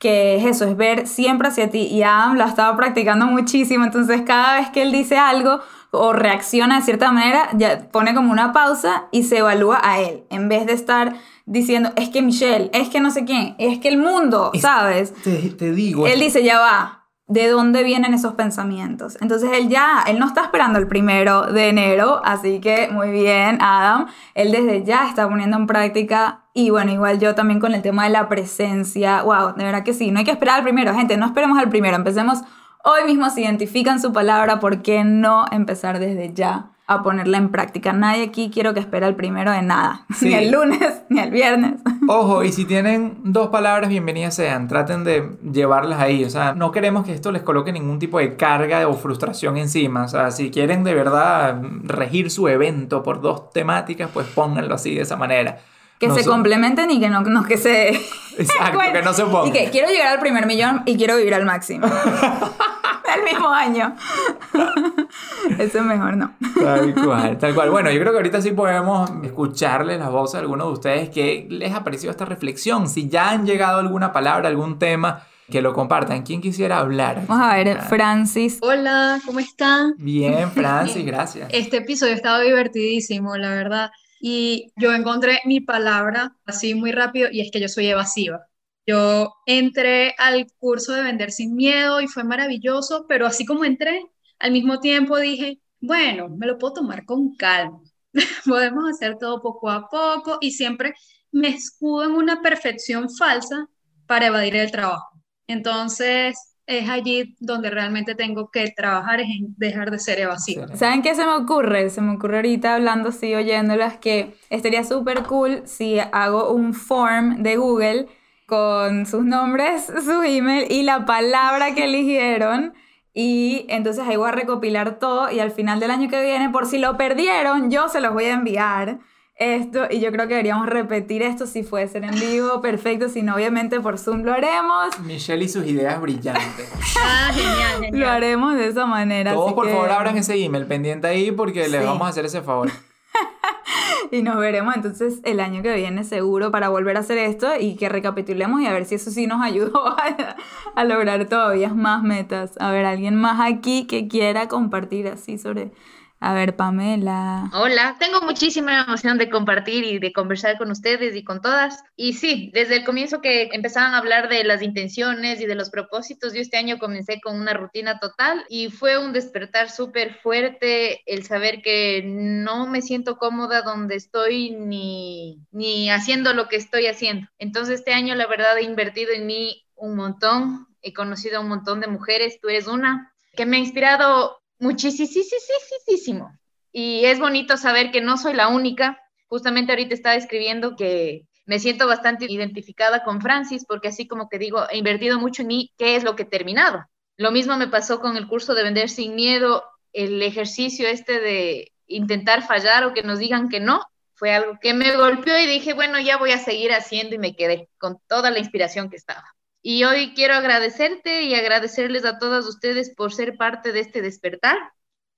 que es eso, es ver siempre hacia ti. Y Adam lo ha estado practicando muchísimo, entonces cada vez que él dice algo o reacciona de cierta manera, ya pone como una pausa y se evalúa a él, en vez de estar diciendo, es que Michelle, es que no sé quién, es que el mundo, ¿sabes? Te, te digo. Él dice, ya va, de dónde vienen esos pensamientos. Entonces él ya, él no está esperando el primero de enero, así que muy bien, Adam. Él desde ya está poniendo en práctica y bueno, igual yo también con el tema de la presencia. Wow, de verdad que sí, no hay que esperar al primero, gente, no esperemos al primero, empecemos hoy mismo, si identifican su palabra, ¿por qué no empezar desde ya? A ponerla en práctica. Nadie aquí quiero que espera el primero de nada, ni el lunes, ni el viernes. Ojo, y si tienen dos palabras, bienvenidas sean, traten de llevarlas ahí, o sea, no queremos que esto les coloque ningún tipo de carga o frustración encima, o sea, si quieren de verdad regir su evento por dos temáticas, pues pónganlo así de esa manera. Que se complementen y que no, no que se... Exacto, que no se opongan. Y que quiero llegar al primer millón y quiero vivir al máximo. El mismo año. Eso mejor no. Tal cual, tal cual. Bueno, yo creo que ahorita sí podemos escucharle la voz a algunos de ustedes que les ha parecido esta reflexión. Si ya han llegado alguna palabra, algún tema, que lo compartan. ¿Quién quisiera hablar? Vamos a ver, Francis. Hola, ¿cómo están? Bien, Francis, gracias. Este episodio estaba divertidísimo, la verdad. Y yo encontré mi palabra así muy rápido y es que yo soy evasiva. Yo entré al curso de vender sin miedo y fue maravilloso, pero así como entré, al mismo tiempo dije, bueno, me lo puedo tomar con calma. Podemos hacer todo poco a poco y siempre me escudo en una perfección falsa para evadir el trabajo. Entonces, es allí donde realmente tengo que trabajar, es en dejar de ser evasivo. ¿Saben qué se me ocurre? Se me ocurre ahorita hablando así, oyéndolas, que estaría súper cool si hago un form de Google con sus nombres, su email y la palabra que eligieron. Y entonces ahí voy a recopilar todo y al final del año que viene, por si lo perdieron, yo se los voy a enviar esto y yo creo que deberíamos repetir esto si puede ser en vivo, perfecto, si no obviamente por Zoom lo haremos. Michelle y sus ideas brillantes. ah, genial, genial. Lo haremos de esa manera. Todos por favor abran ese email pendiente ahí porque les vamos a hacer ese favor. y nos veremos entonces el año que viene seguro para volver a hacer esto y que recapitulemos y a ver si eso sí nos ayudó a, lograr todavía más metas. A ver, alguien más aquí que quiera compartir así sobre a ver, Pamela. Hola, tengo muchísima emoción de compartir y de conversar con ustedes y con todas. Y sí, desde el comienzo que empezaban a hablar de las intenciones y de los propósitos, yo este año comencé con una rutina total y fue un despertar súper fuerte el saber que no me siento cómoda donde estoy ni, ni haciendo lo que estoy haciendo. Entonces este año la verdad he invertido en mí un montón, he conocido a un montón de mujeres, tú eres una, que me ha inspirado muchísimo. Y es bonito saber que no soy la única. Justamente ahorita estaba escribiendo que me siento bastante identificada con Francis porque así como que digo, he invertido mucho en mí, ¿qué es lo que he terminado? Lo mismo me pasó con el curso de vender sin miedo, el ejercicio este de intentar fallar o que nos digan que no, fue algo que me golpeó y dije, bueno, ya voy a seguir haciendo y me quedé con toda la inspiración que estaba. Y hoy quiero agradecerte y agradecerles a todas ustedes por ser parte de este despertar.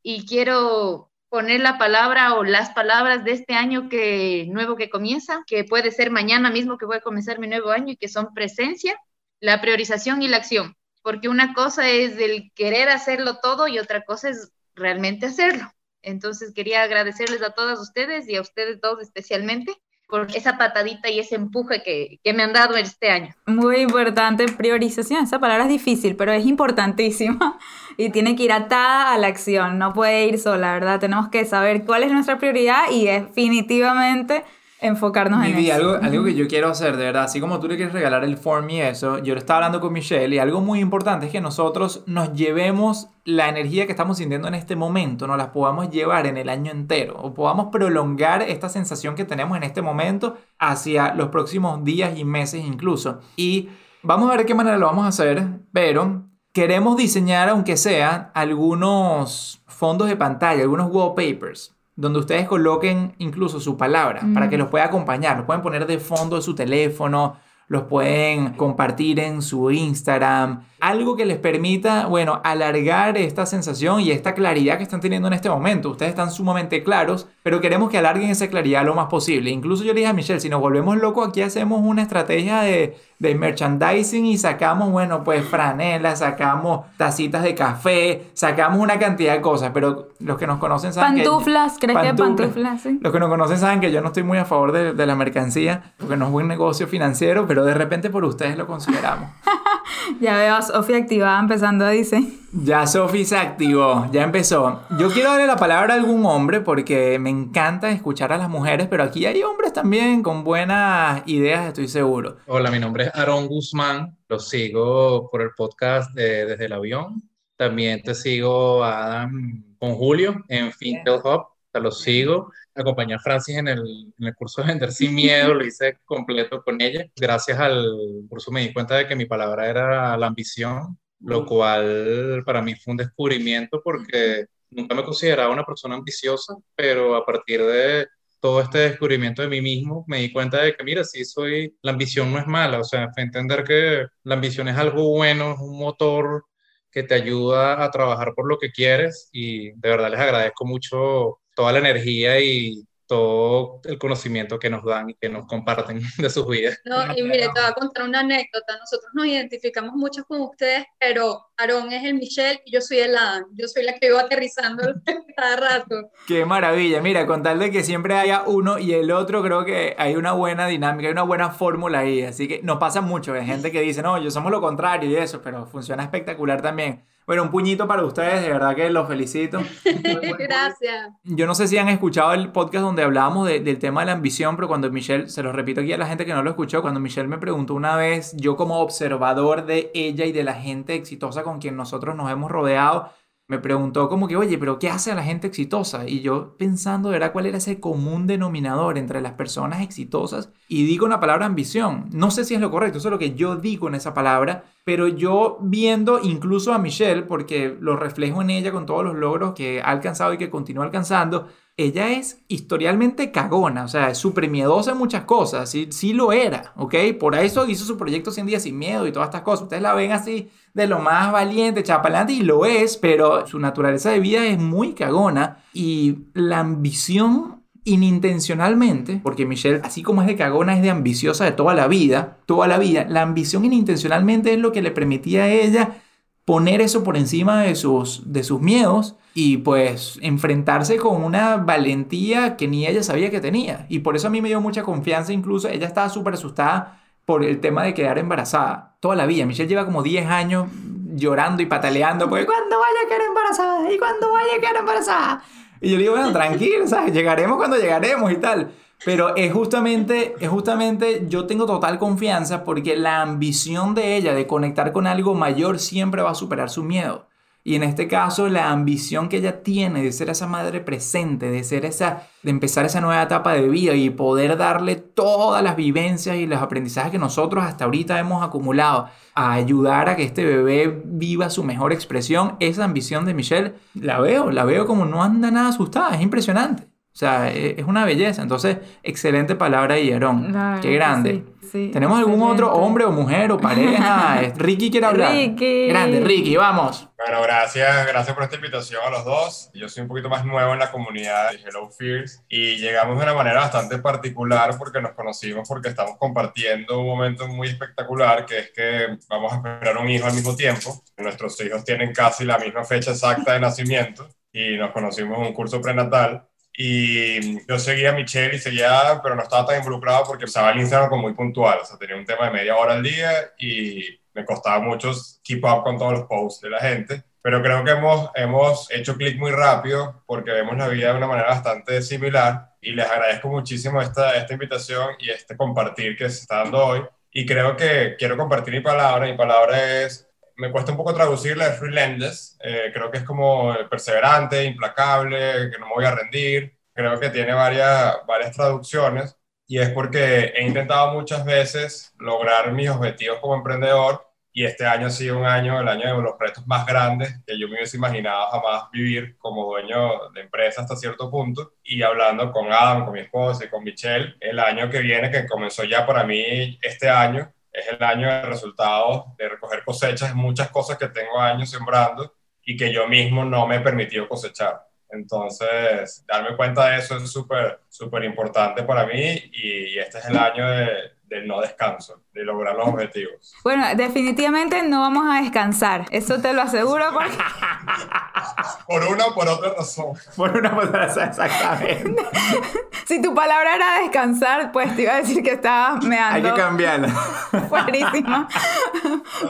Y quiero poner la palabra o las palabras de este año que nuevo que comienza, que puede ser mañana mismo que voy a comenzar mi nuevo año y que son presencia, la priorización y la acción. Porque una cosa es el querer hacerlo todo y otra cosa es realmente hacerlo. Entonces quería agradecerles a todas ustedes y a ustedes dos especialmente por esa patadita y ese empuje que, que, me han dado este año. Muy importante, priorización, esa palabra es difícil, pero es importantísima y tiene que ir atada a la acción, no puede ir sola, ¿verdad? Tenemos que saber cuál es nuestra prioridad y definitivamente enfocarnos en eso. Algo, algo que yo quiero hacer, de verdad, así como tú le quieres regalar el form y eso, yo le estaba hablando con Michelle y algo muy importante es que nosotros nos llevemos la energía que estamos sintiendo en este momento, nos la podamos llevar en el año entero o podamos prolongar esta sensación que tenemos en este momento hacia los próximos días y meses incluso. Y vamos a ver qué manera lo vamos a hacer, pero queremos diseñar, aunque sea, algunos fondos de pantalla, algunos wallpapers, donde ustedes coloquen incluso su palabra para que los pueda acompañar. Lo pueden poner de fondo de su teléfono, los pueden compartir en su Instagram. Algo que les permita, bueno, alargar esta sensación y esta claridad que están teniendo en este momento. Ustedes están sumamente claros, pero queremos que alarguen esa claridad lo más posible. Incluso yo le dije a Michelle, si nos volvemos locos, aquí hacemos una estrategia de, de merchandising y sacamos, bueno, pues franelas, sacamos tacitas de café, sacamos una cantidad de cosas, pero los que nos conocen saben que- Pantuflas, ¿crees que Pantuflas. pantuflas? Sí. los que nos conocen saben que yo no estoy muy a favor de, de la mercancía, porque no es buen negocio financiero, pero de repente por ustedes lo consideramos. Ya veo a Sofía activada empezando a diseñar. Ya Sofi se activó, ya empezó. Yo quiero darle la palabra a algún hombre porque me encanta escuchar a las mujeres, pero aquí hay hombres también con buenas ideas, estoy seguro. Hola, mi nombre es Aaron Guzmán, lo sigo por el podcast de Desde el Avión. También te sigo a Adam con Julio en Fintel Hub, te lo sigo. Acompañé a Francis en el, en el curso de Vender Sin Miedo, lo hice completo con ella. Gracias al curso me di cuenta de que mi palabra era la ambición, lo cual para mí fue un descubrimiento porque nunca me consideraba una persona ambiciosa, pero a partir de todo este descubrimiento de mí mismo, me di cuenta de que, mira, sí soy, la ambición no es mala, o sea, fue entender que la ambición es algo bueno, es un motor que te ayuda a trabajar por lo que quieres y de verdad les agradezco mucho toda la energía y todo el conocimiento que nos dan y que nos comparten de sus vidas. No, y mire, te voy a contar una anécdota. Nosotros nos identificamos mucho con ustedes, pero Aarón es el Michelle y yo soy el Adam. Yo soy la que vivo aterrizando cada rato. Qué maravilla, mira, con tal de que siempre haya uno y el otro, creo que hay una buena dinámica, hay una buena fórmula ahí, así que nos pasa mucho, hay gente que dice, no, yo somos lo contrario y eso, pero funciona espectacular también. Bueno, un puñito para ustedes, de verdad que los felicito. Gracias. Yo no sé si han escuchado el podcast donde hablábamos de- del tema de la ambición, pero cuando Michelle, se lo repito aquí a la gente que no lo escuchó, cuando Michelle me preguntó una vez, yo como observador de ella y de la gente exitosa con quien nosotros nos hemos rodeado, me preguntó como que, oye, pero ¿qué hace a la gente exitosa? Y yo pensando, ¿verdad? ¿Cuál era ese común denominador entre las personas exitosas? Y digo la palabra ambición. No sé si es lo correcto, eso es lo que yo digo en esa palabra, pero yo viendo incluso a Michelle, porque lo reflejo en ella con todos los logros que ha alcanzado y que continúa alcanzando, ella es historialmente cagona, o sea, es súper miedosa en muchas cosas, sí, sí lo era, ¿ok? Por eso hizo su proyecto 100 días sin miedo y todas estas cosas. Ustedes la ven así de lo más valiente, chapalante, y lo es, pero su naturaleza de vida es muy cagona y la ambición inintencionalmente, porque Michelle, así como es de cagona, es de ambiciosa de toda la vida, toda la vida, la ambición inintencionalmente es lo que le permitía a ella poner eso por encima de sus, de sus miedos y pues enfrentarse con una valentía que ni ella sabía que tenía. Y por eso a mí me dio mucha confianza, incluso ella estaba súper asustada por el tema de quedar embarazada. Toda la vida. Michelle lleva como 10 años llorando y pataleando porque ¿cuándo vaya a quedar embarazada? ¿Y cuándo vaya a quedar embarazada? Y yo le digo, bueno, tranquilo, ¿sabes? Llegaremos cuando llegaremos y tal. Pero es justamente, es justamente, yo tengo total confianza porque la ambición de ella de conectar con algo mayor siempre va a superar su miedo. Y en este caso, la ambición que ella tiene de ser esa madre presente, de ser esa, de empezar esa nueva etapa de vida y poder darle todas las vivencias y los aprendizajes que nosotros hasta ahorita hemos acumulado a ayudar a que este bebé viva su mejor expresión, esa ambición de Michelle, la veo, la veo como no anda nada asustada, es impresionante. O sea, e- es una belleza. Entonces, excelente palabra de verdad Qué grande. sí, sí, ¿Tenemos algún otro excelente. hombre o mujer o pareja? Ricky quiere hablar. Ricky. Grande, Ricky, vamos. Bueno, gracias, gracias por esta invitación a los dos. Yo soy un poquito más nuevo en la comunidad de Hello Fears y llegamos de una manera bastante particular porque nos conocimos porque estamos compartiendo un momento muy espectacular que es que vamos a esperar un hijo al mismo tiempo. Nuestros hijos tienen casi la misma fecha exacta de nacimiento y nos conocimos en un curso prenatal. Y yo seguía a Michelle y seguía, pero no estaba tan involucrado porque usaba el Instagram como muy puntual. O sea, tenía un tema de media hora al día y me costaba mucho keep up con todos los posts de la gente. Pero creo que hemos, hemos hecho clic muy rápido porque vemos la vida de una manera bastante similar. Y les agradezco muchísimo esta, esta invitación y este compartir que se está dando hoy. Y creo que quiero compartir mi palabra. Mi palabra es me cuesta un poco traducirla, es relentless. Eh, creo que es como perseverante, implacable, que no me voy a rendir. Creo que tiene varias, varias traducciones y es porque he intentado muchas veces lograr mis objetivos como emprendedor y este año ha sido un año, el año de los retos más grandes que yo me hubiese imaginado jamás vivir como dueño de empresa hasta cierto punto. Y hablando con Adam, con mi esposa y con Michelle, el año que viene, que comenzó ya para mí este año, es el año de resultados, de recoger cosechas muchas cosas que tengo años sembrando y que yo mismo no me he permitido cosechar. Entonces, darme cuenta de eso es súper, súper importante para mí y, este es el año de, del no descanso, de lograr los objetivos. Bueno, definitivamente no vamos a descansar, eso te lo aseguro porque... por una o por otra razón. Por una o por otra razón, exactamente. si tu palabra era descansar, pues te iba a decir que estabas meando. Hay que cambiarla. Fuerísima.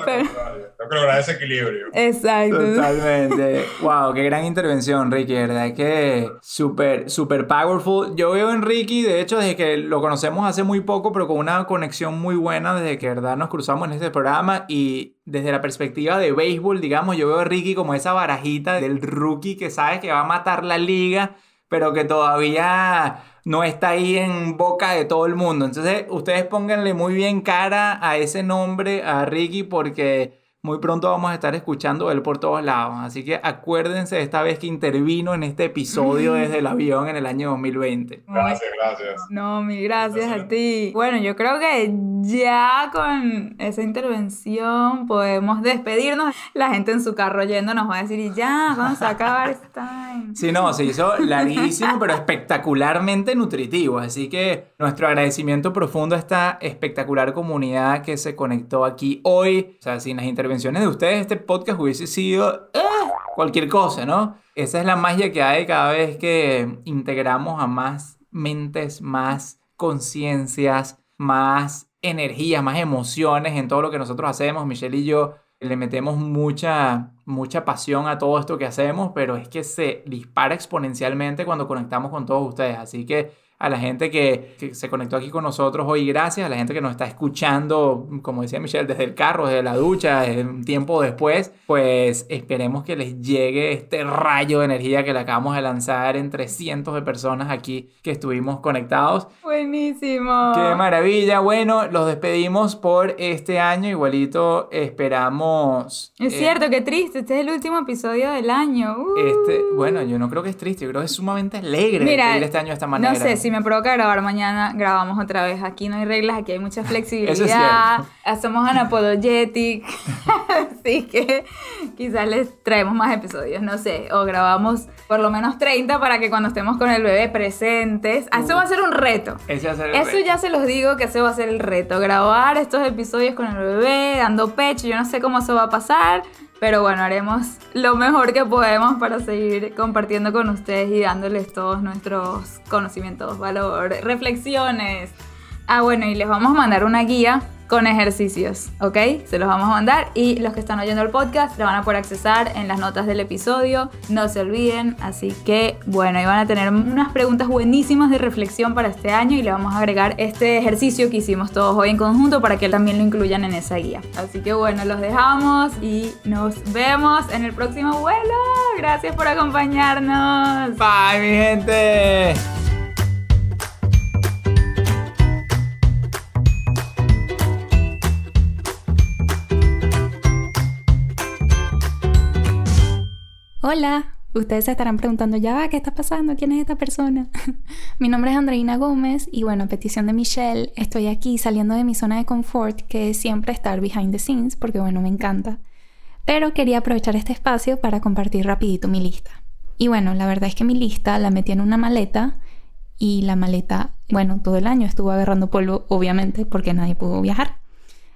Pero... Tengo que lograr ese equilibrio. Exacto. Totalmente. wow, qué gran intervención, Ricky, ¿verdad? Que súper, súper powerful. Yo veo en Ricky, de hecho, desde que lo conocemos hace muy poco, pero con una conexión muy buena desde que, ¿verdad? Nos cruzamos en este programa y desde la perspectiva de béisbol, digamos, yo veo a Ricky como esa barajita del rookie que sabe que va a matar la liga, pero que todavía no está ahí en boca de todo el mundo. Entonces, ustedes pónganle muy bien cara a ese nombre, a Ricky, porque muy pronto vamos a estar escuchando él por todos lados. Así que acuérdense de esta vez que intervino en este episodio desde el avión en el año 2020. Gracias, gracias. No, mil gracias, a ti. Bueno, yo creo que ya con esa intervención podemos despedirnos. La gente en su carro yendo nos va a decir, y ya, vamos a acabar este time. Sí, no, se hizo larguísimo, pero espectacularmente nutritivo. Así que nuestro agradecimiento profundo a esta espectacular comunidad que se conectó aquí hoy. O sea, sin las intervenciones de ustedes, este podcast hubiese sido eh, cualquier cosa, ¿no? Esa es la magia que hay cada vez que integramos a más mentes, más conciencias, más energías, más emociones en todo lo que nosotros hacemos. Michelle y yo le metemos mucha, mucha pasión a todo esto que hacemos, pero es que se dispara exponencialmente cuando conectamos con todos ustedes. Así que a la gente que, se conectó aquí con nosotros hoy, gracias, a la gente que nos está escuchando, como decía Michelle, desde el carro, desde la ducha, un tiempo después, pues esperemos que les llegue este rayo de energía que le acabamos de lanzar entre cientos de personas aquí que estuvimos conectados. Buenísimo. Qué maravilla. Bueno, los despedimos por este año, igualito esperamos. Es cierto, qué triste, este es el último episodio del año. Este, bueno, yo no creo que es triste, yo creo que es sumamente alegre Mira, este año de esta manera. No sé, si me provoca grabar mañana, grabamos otra vez. Aquí no hay reglas, aquí hay mucha flexibilidad. Somos unapologetic. Así que quizás les traemos más episodios, no sé. O grabamos por lo menos 30 para que cuando estemos con el bebé presentes. Ah, eso va a ser un reto. Eso ya se los digo que eso va a ser el reto. Grabar estos episodios con el bebé, dando pecho. Yo no sé cómo eso va a pasar. Pero bueno, haremos lo mejor que podemos para seguir compartiendo con ustedes y dándoles todos nuestros conocimientos, valor, reflexiones. Ah, bueno, y les vamos a mandar una guía con ejercicios, ¿ok? Se los vamos a mandar y los que están oyendo el podcast lo van a poder accesar en las notas del episodio, no se olviden, así que bueno, ahí van a tener unas preguntas buenísimas de reflexión para este año y le vamos a agregar este ejercicio que hicimos todos hoy en conjunto para que también lo incluyan en esa guía. Así que bueno, los dejamos y nos vemos en el próximo vuelo. Gracias por acompañarnos. Bye, mi gente. Hola, ustedes se estarán preguntando, ya va, ¿qué está pasando? ¿Quién es esta persona? mi nombre es Andreina Gómez y bueno, a petición de Michelle, estoy aquí saliendo de mi zona de confort, que es siempre estar behind the scenes, porque bueno, me encanta. Pero quería aprovechar este espacio para compartir rapidito mi lista. Y bueno, la verdad es que mi lista la metí en una maleta y la maleta, bueno, todo el año estuvo agarrando polvo, obviamente, porque nadie pudo viajar.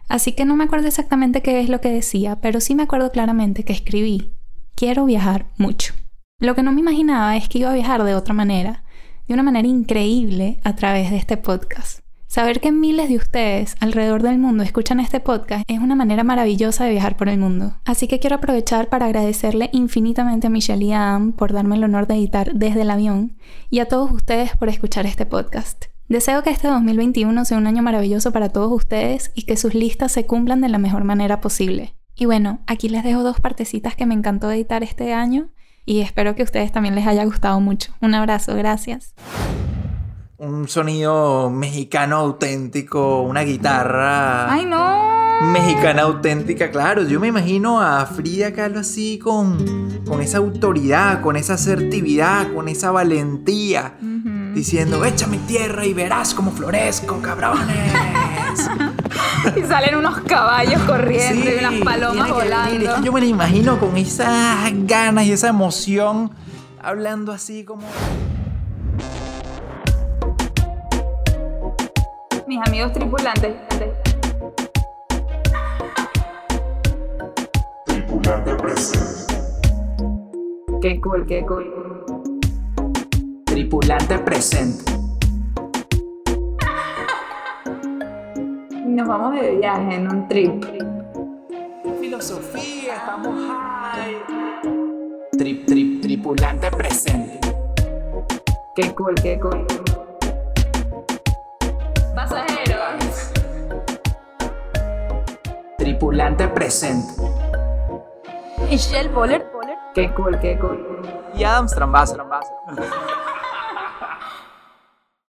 Así que no me acuerdo exactamente qué es lo que decía, pero sí me acuerdo claramente que escribí quiero viajar mucho. Lo que no me imaginaba es que iba a viajar de otra manera, de una manera increíble a través de este podcast. Saber que miles de ustedes alrededor del mundo escuchan este podcast es una manera maravillosa de viajar por el mundo. Así que quiero aprovechar para agradecerle infinitamente a Michelle y a por darme el honor de editar desde el avión y a todos ustedes por escuchar este podcast. Deseo que este 2021 sea un año maravilloso para todos ustedes y que sus listas se cumplan de la mejor manera posible. Y bueno, aquí les dejo dos partecitas que me encantó editar este año y espero que a ustedes también les haya gustado mucho. Un abrazo, gracias. Un sonido mexicano auténtico, una guitarra. ¡Ay, no! Mexicana auténtica, claro. Yo me imagino a Frida Kahlo así con, con esa autoridad, con esa asertividad, con esa valentía. Diciendo, échame tierra y verás cómo florezco, cabrones. y salen unos caballos corriendo y unas palomas volando. yo me la imagino con esas ganas y esa emoción, hablando así como... Mis amigos tripulantes. Tripulante presente. Qué cool, qué cool. Tripulante presente. Nos vamos de viaje en un trip. Filosofía, estamos high. Trip, trip, tripulante presente. Qué cool, qué cool. Pasajeros. Tripulante presente. Michelle Boller. Qué cool, qué cool. Y Adam Strambasa.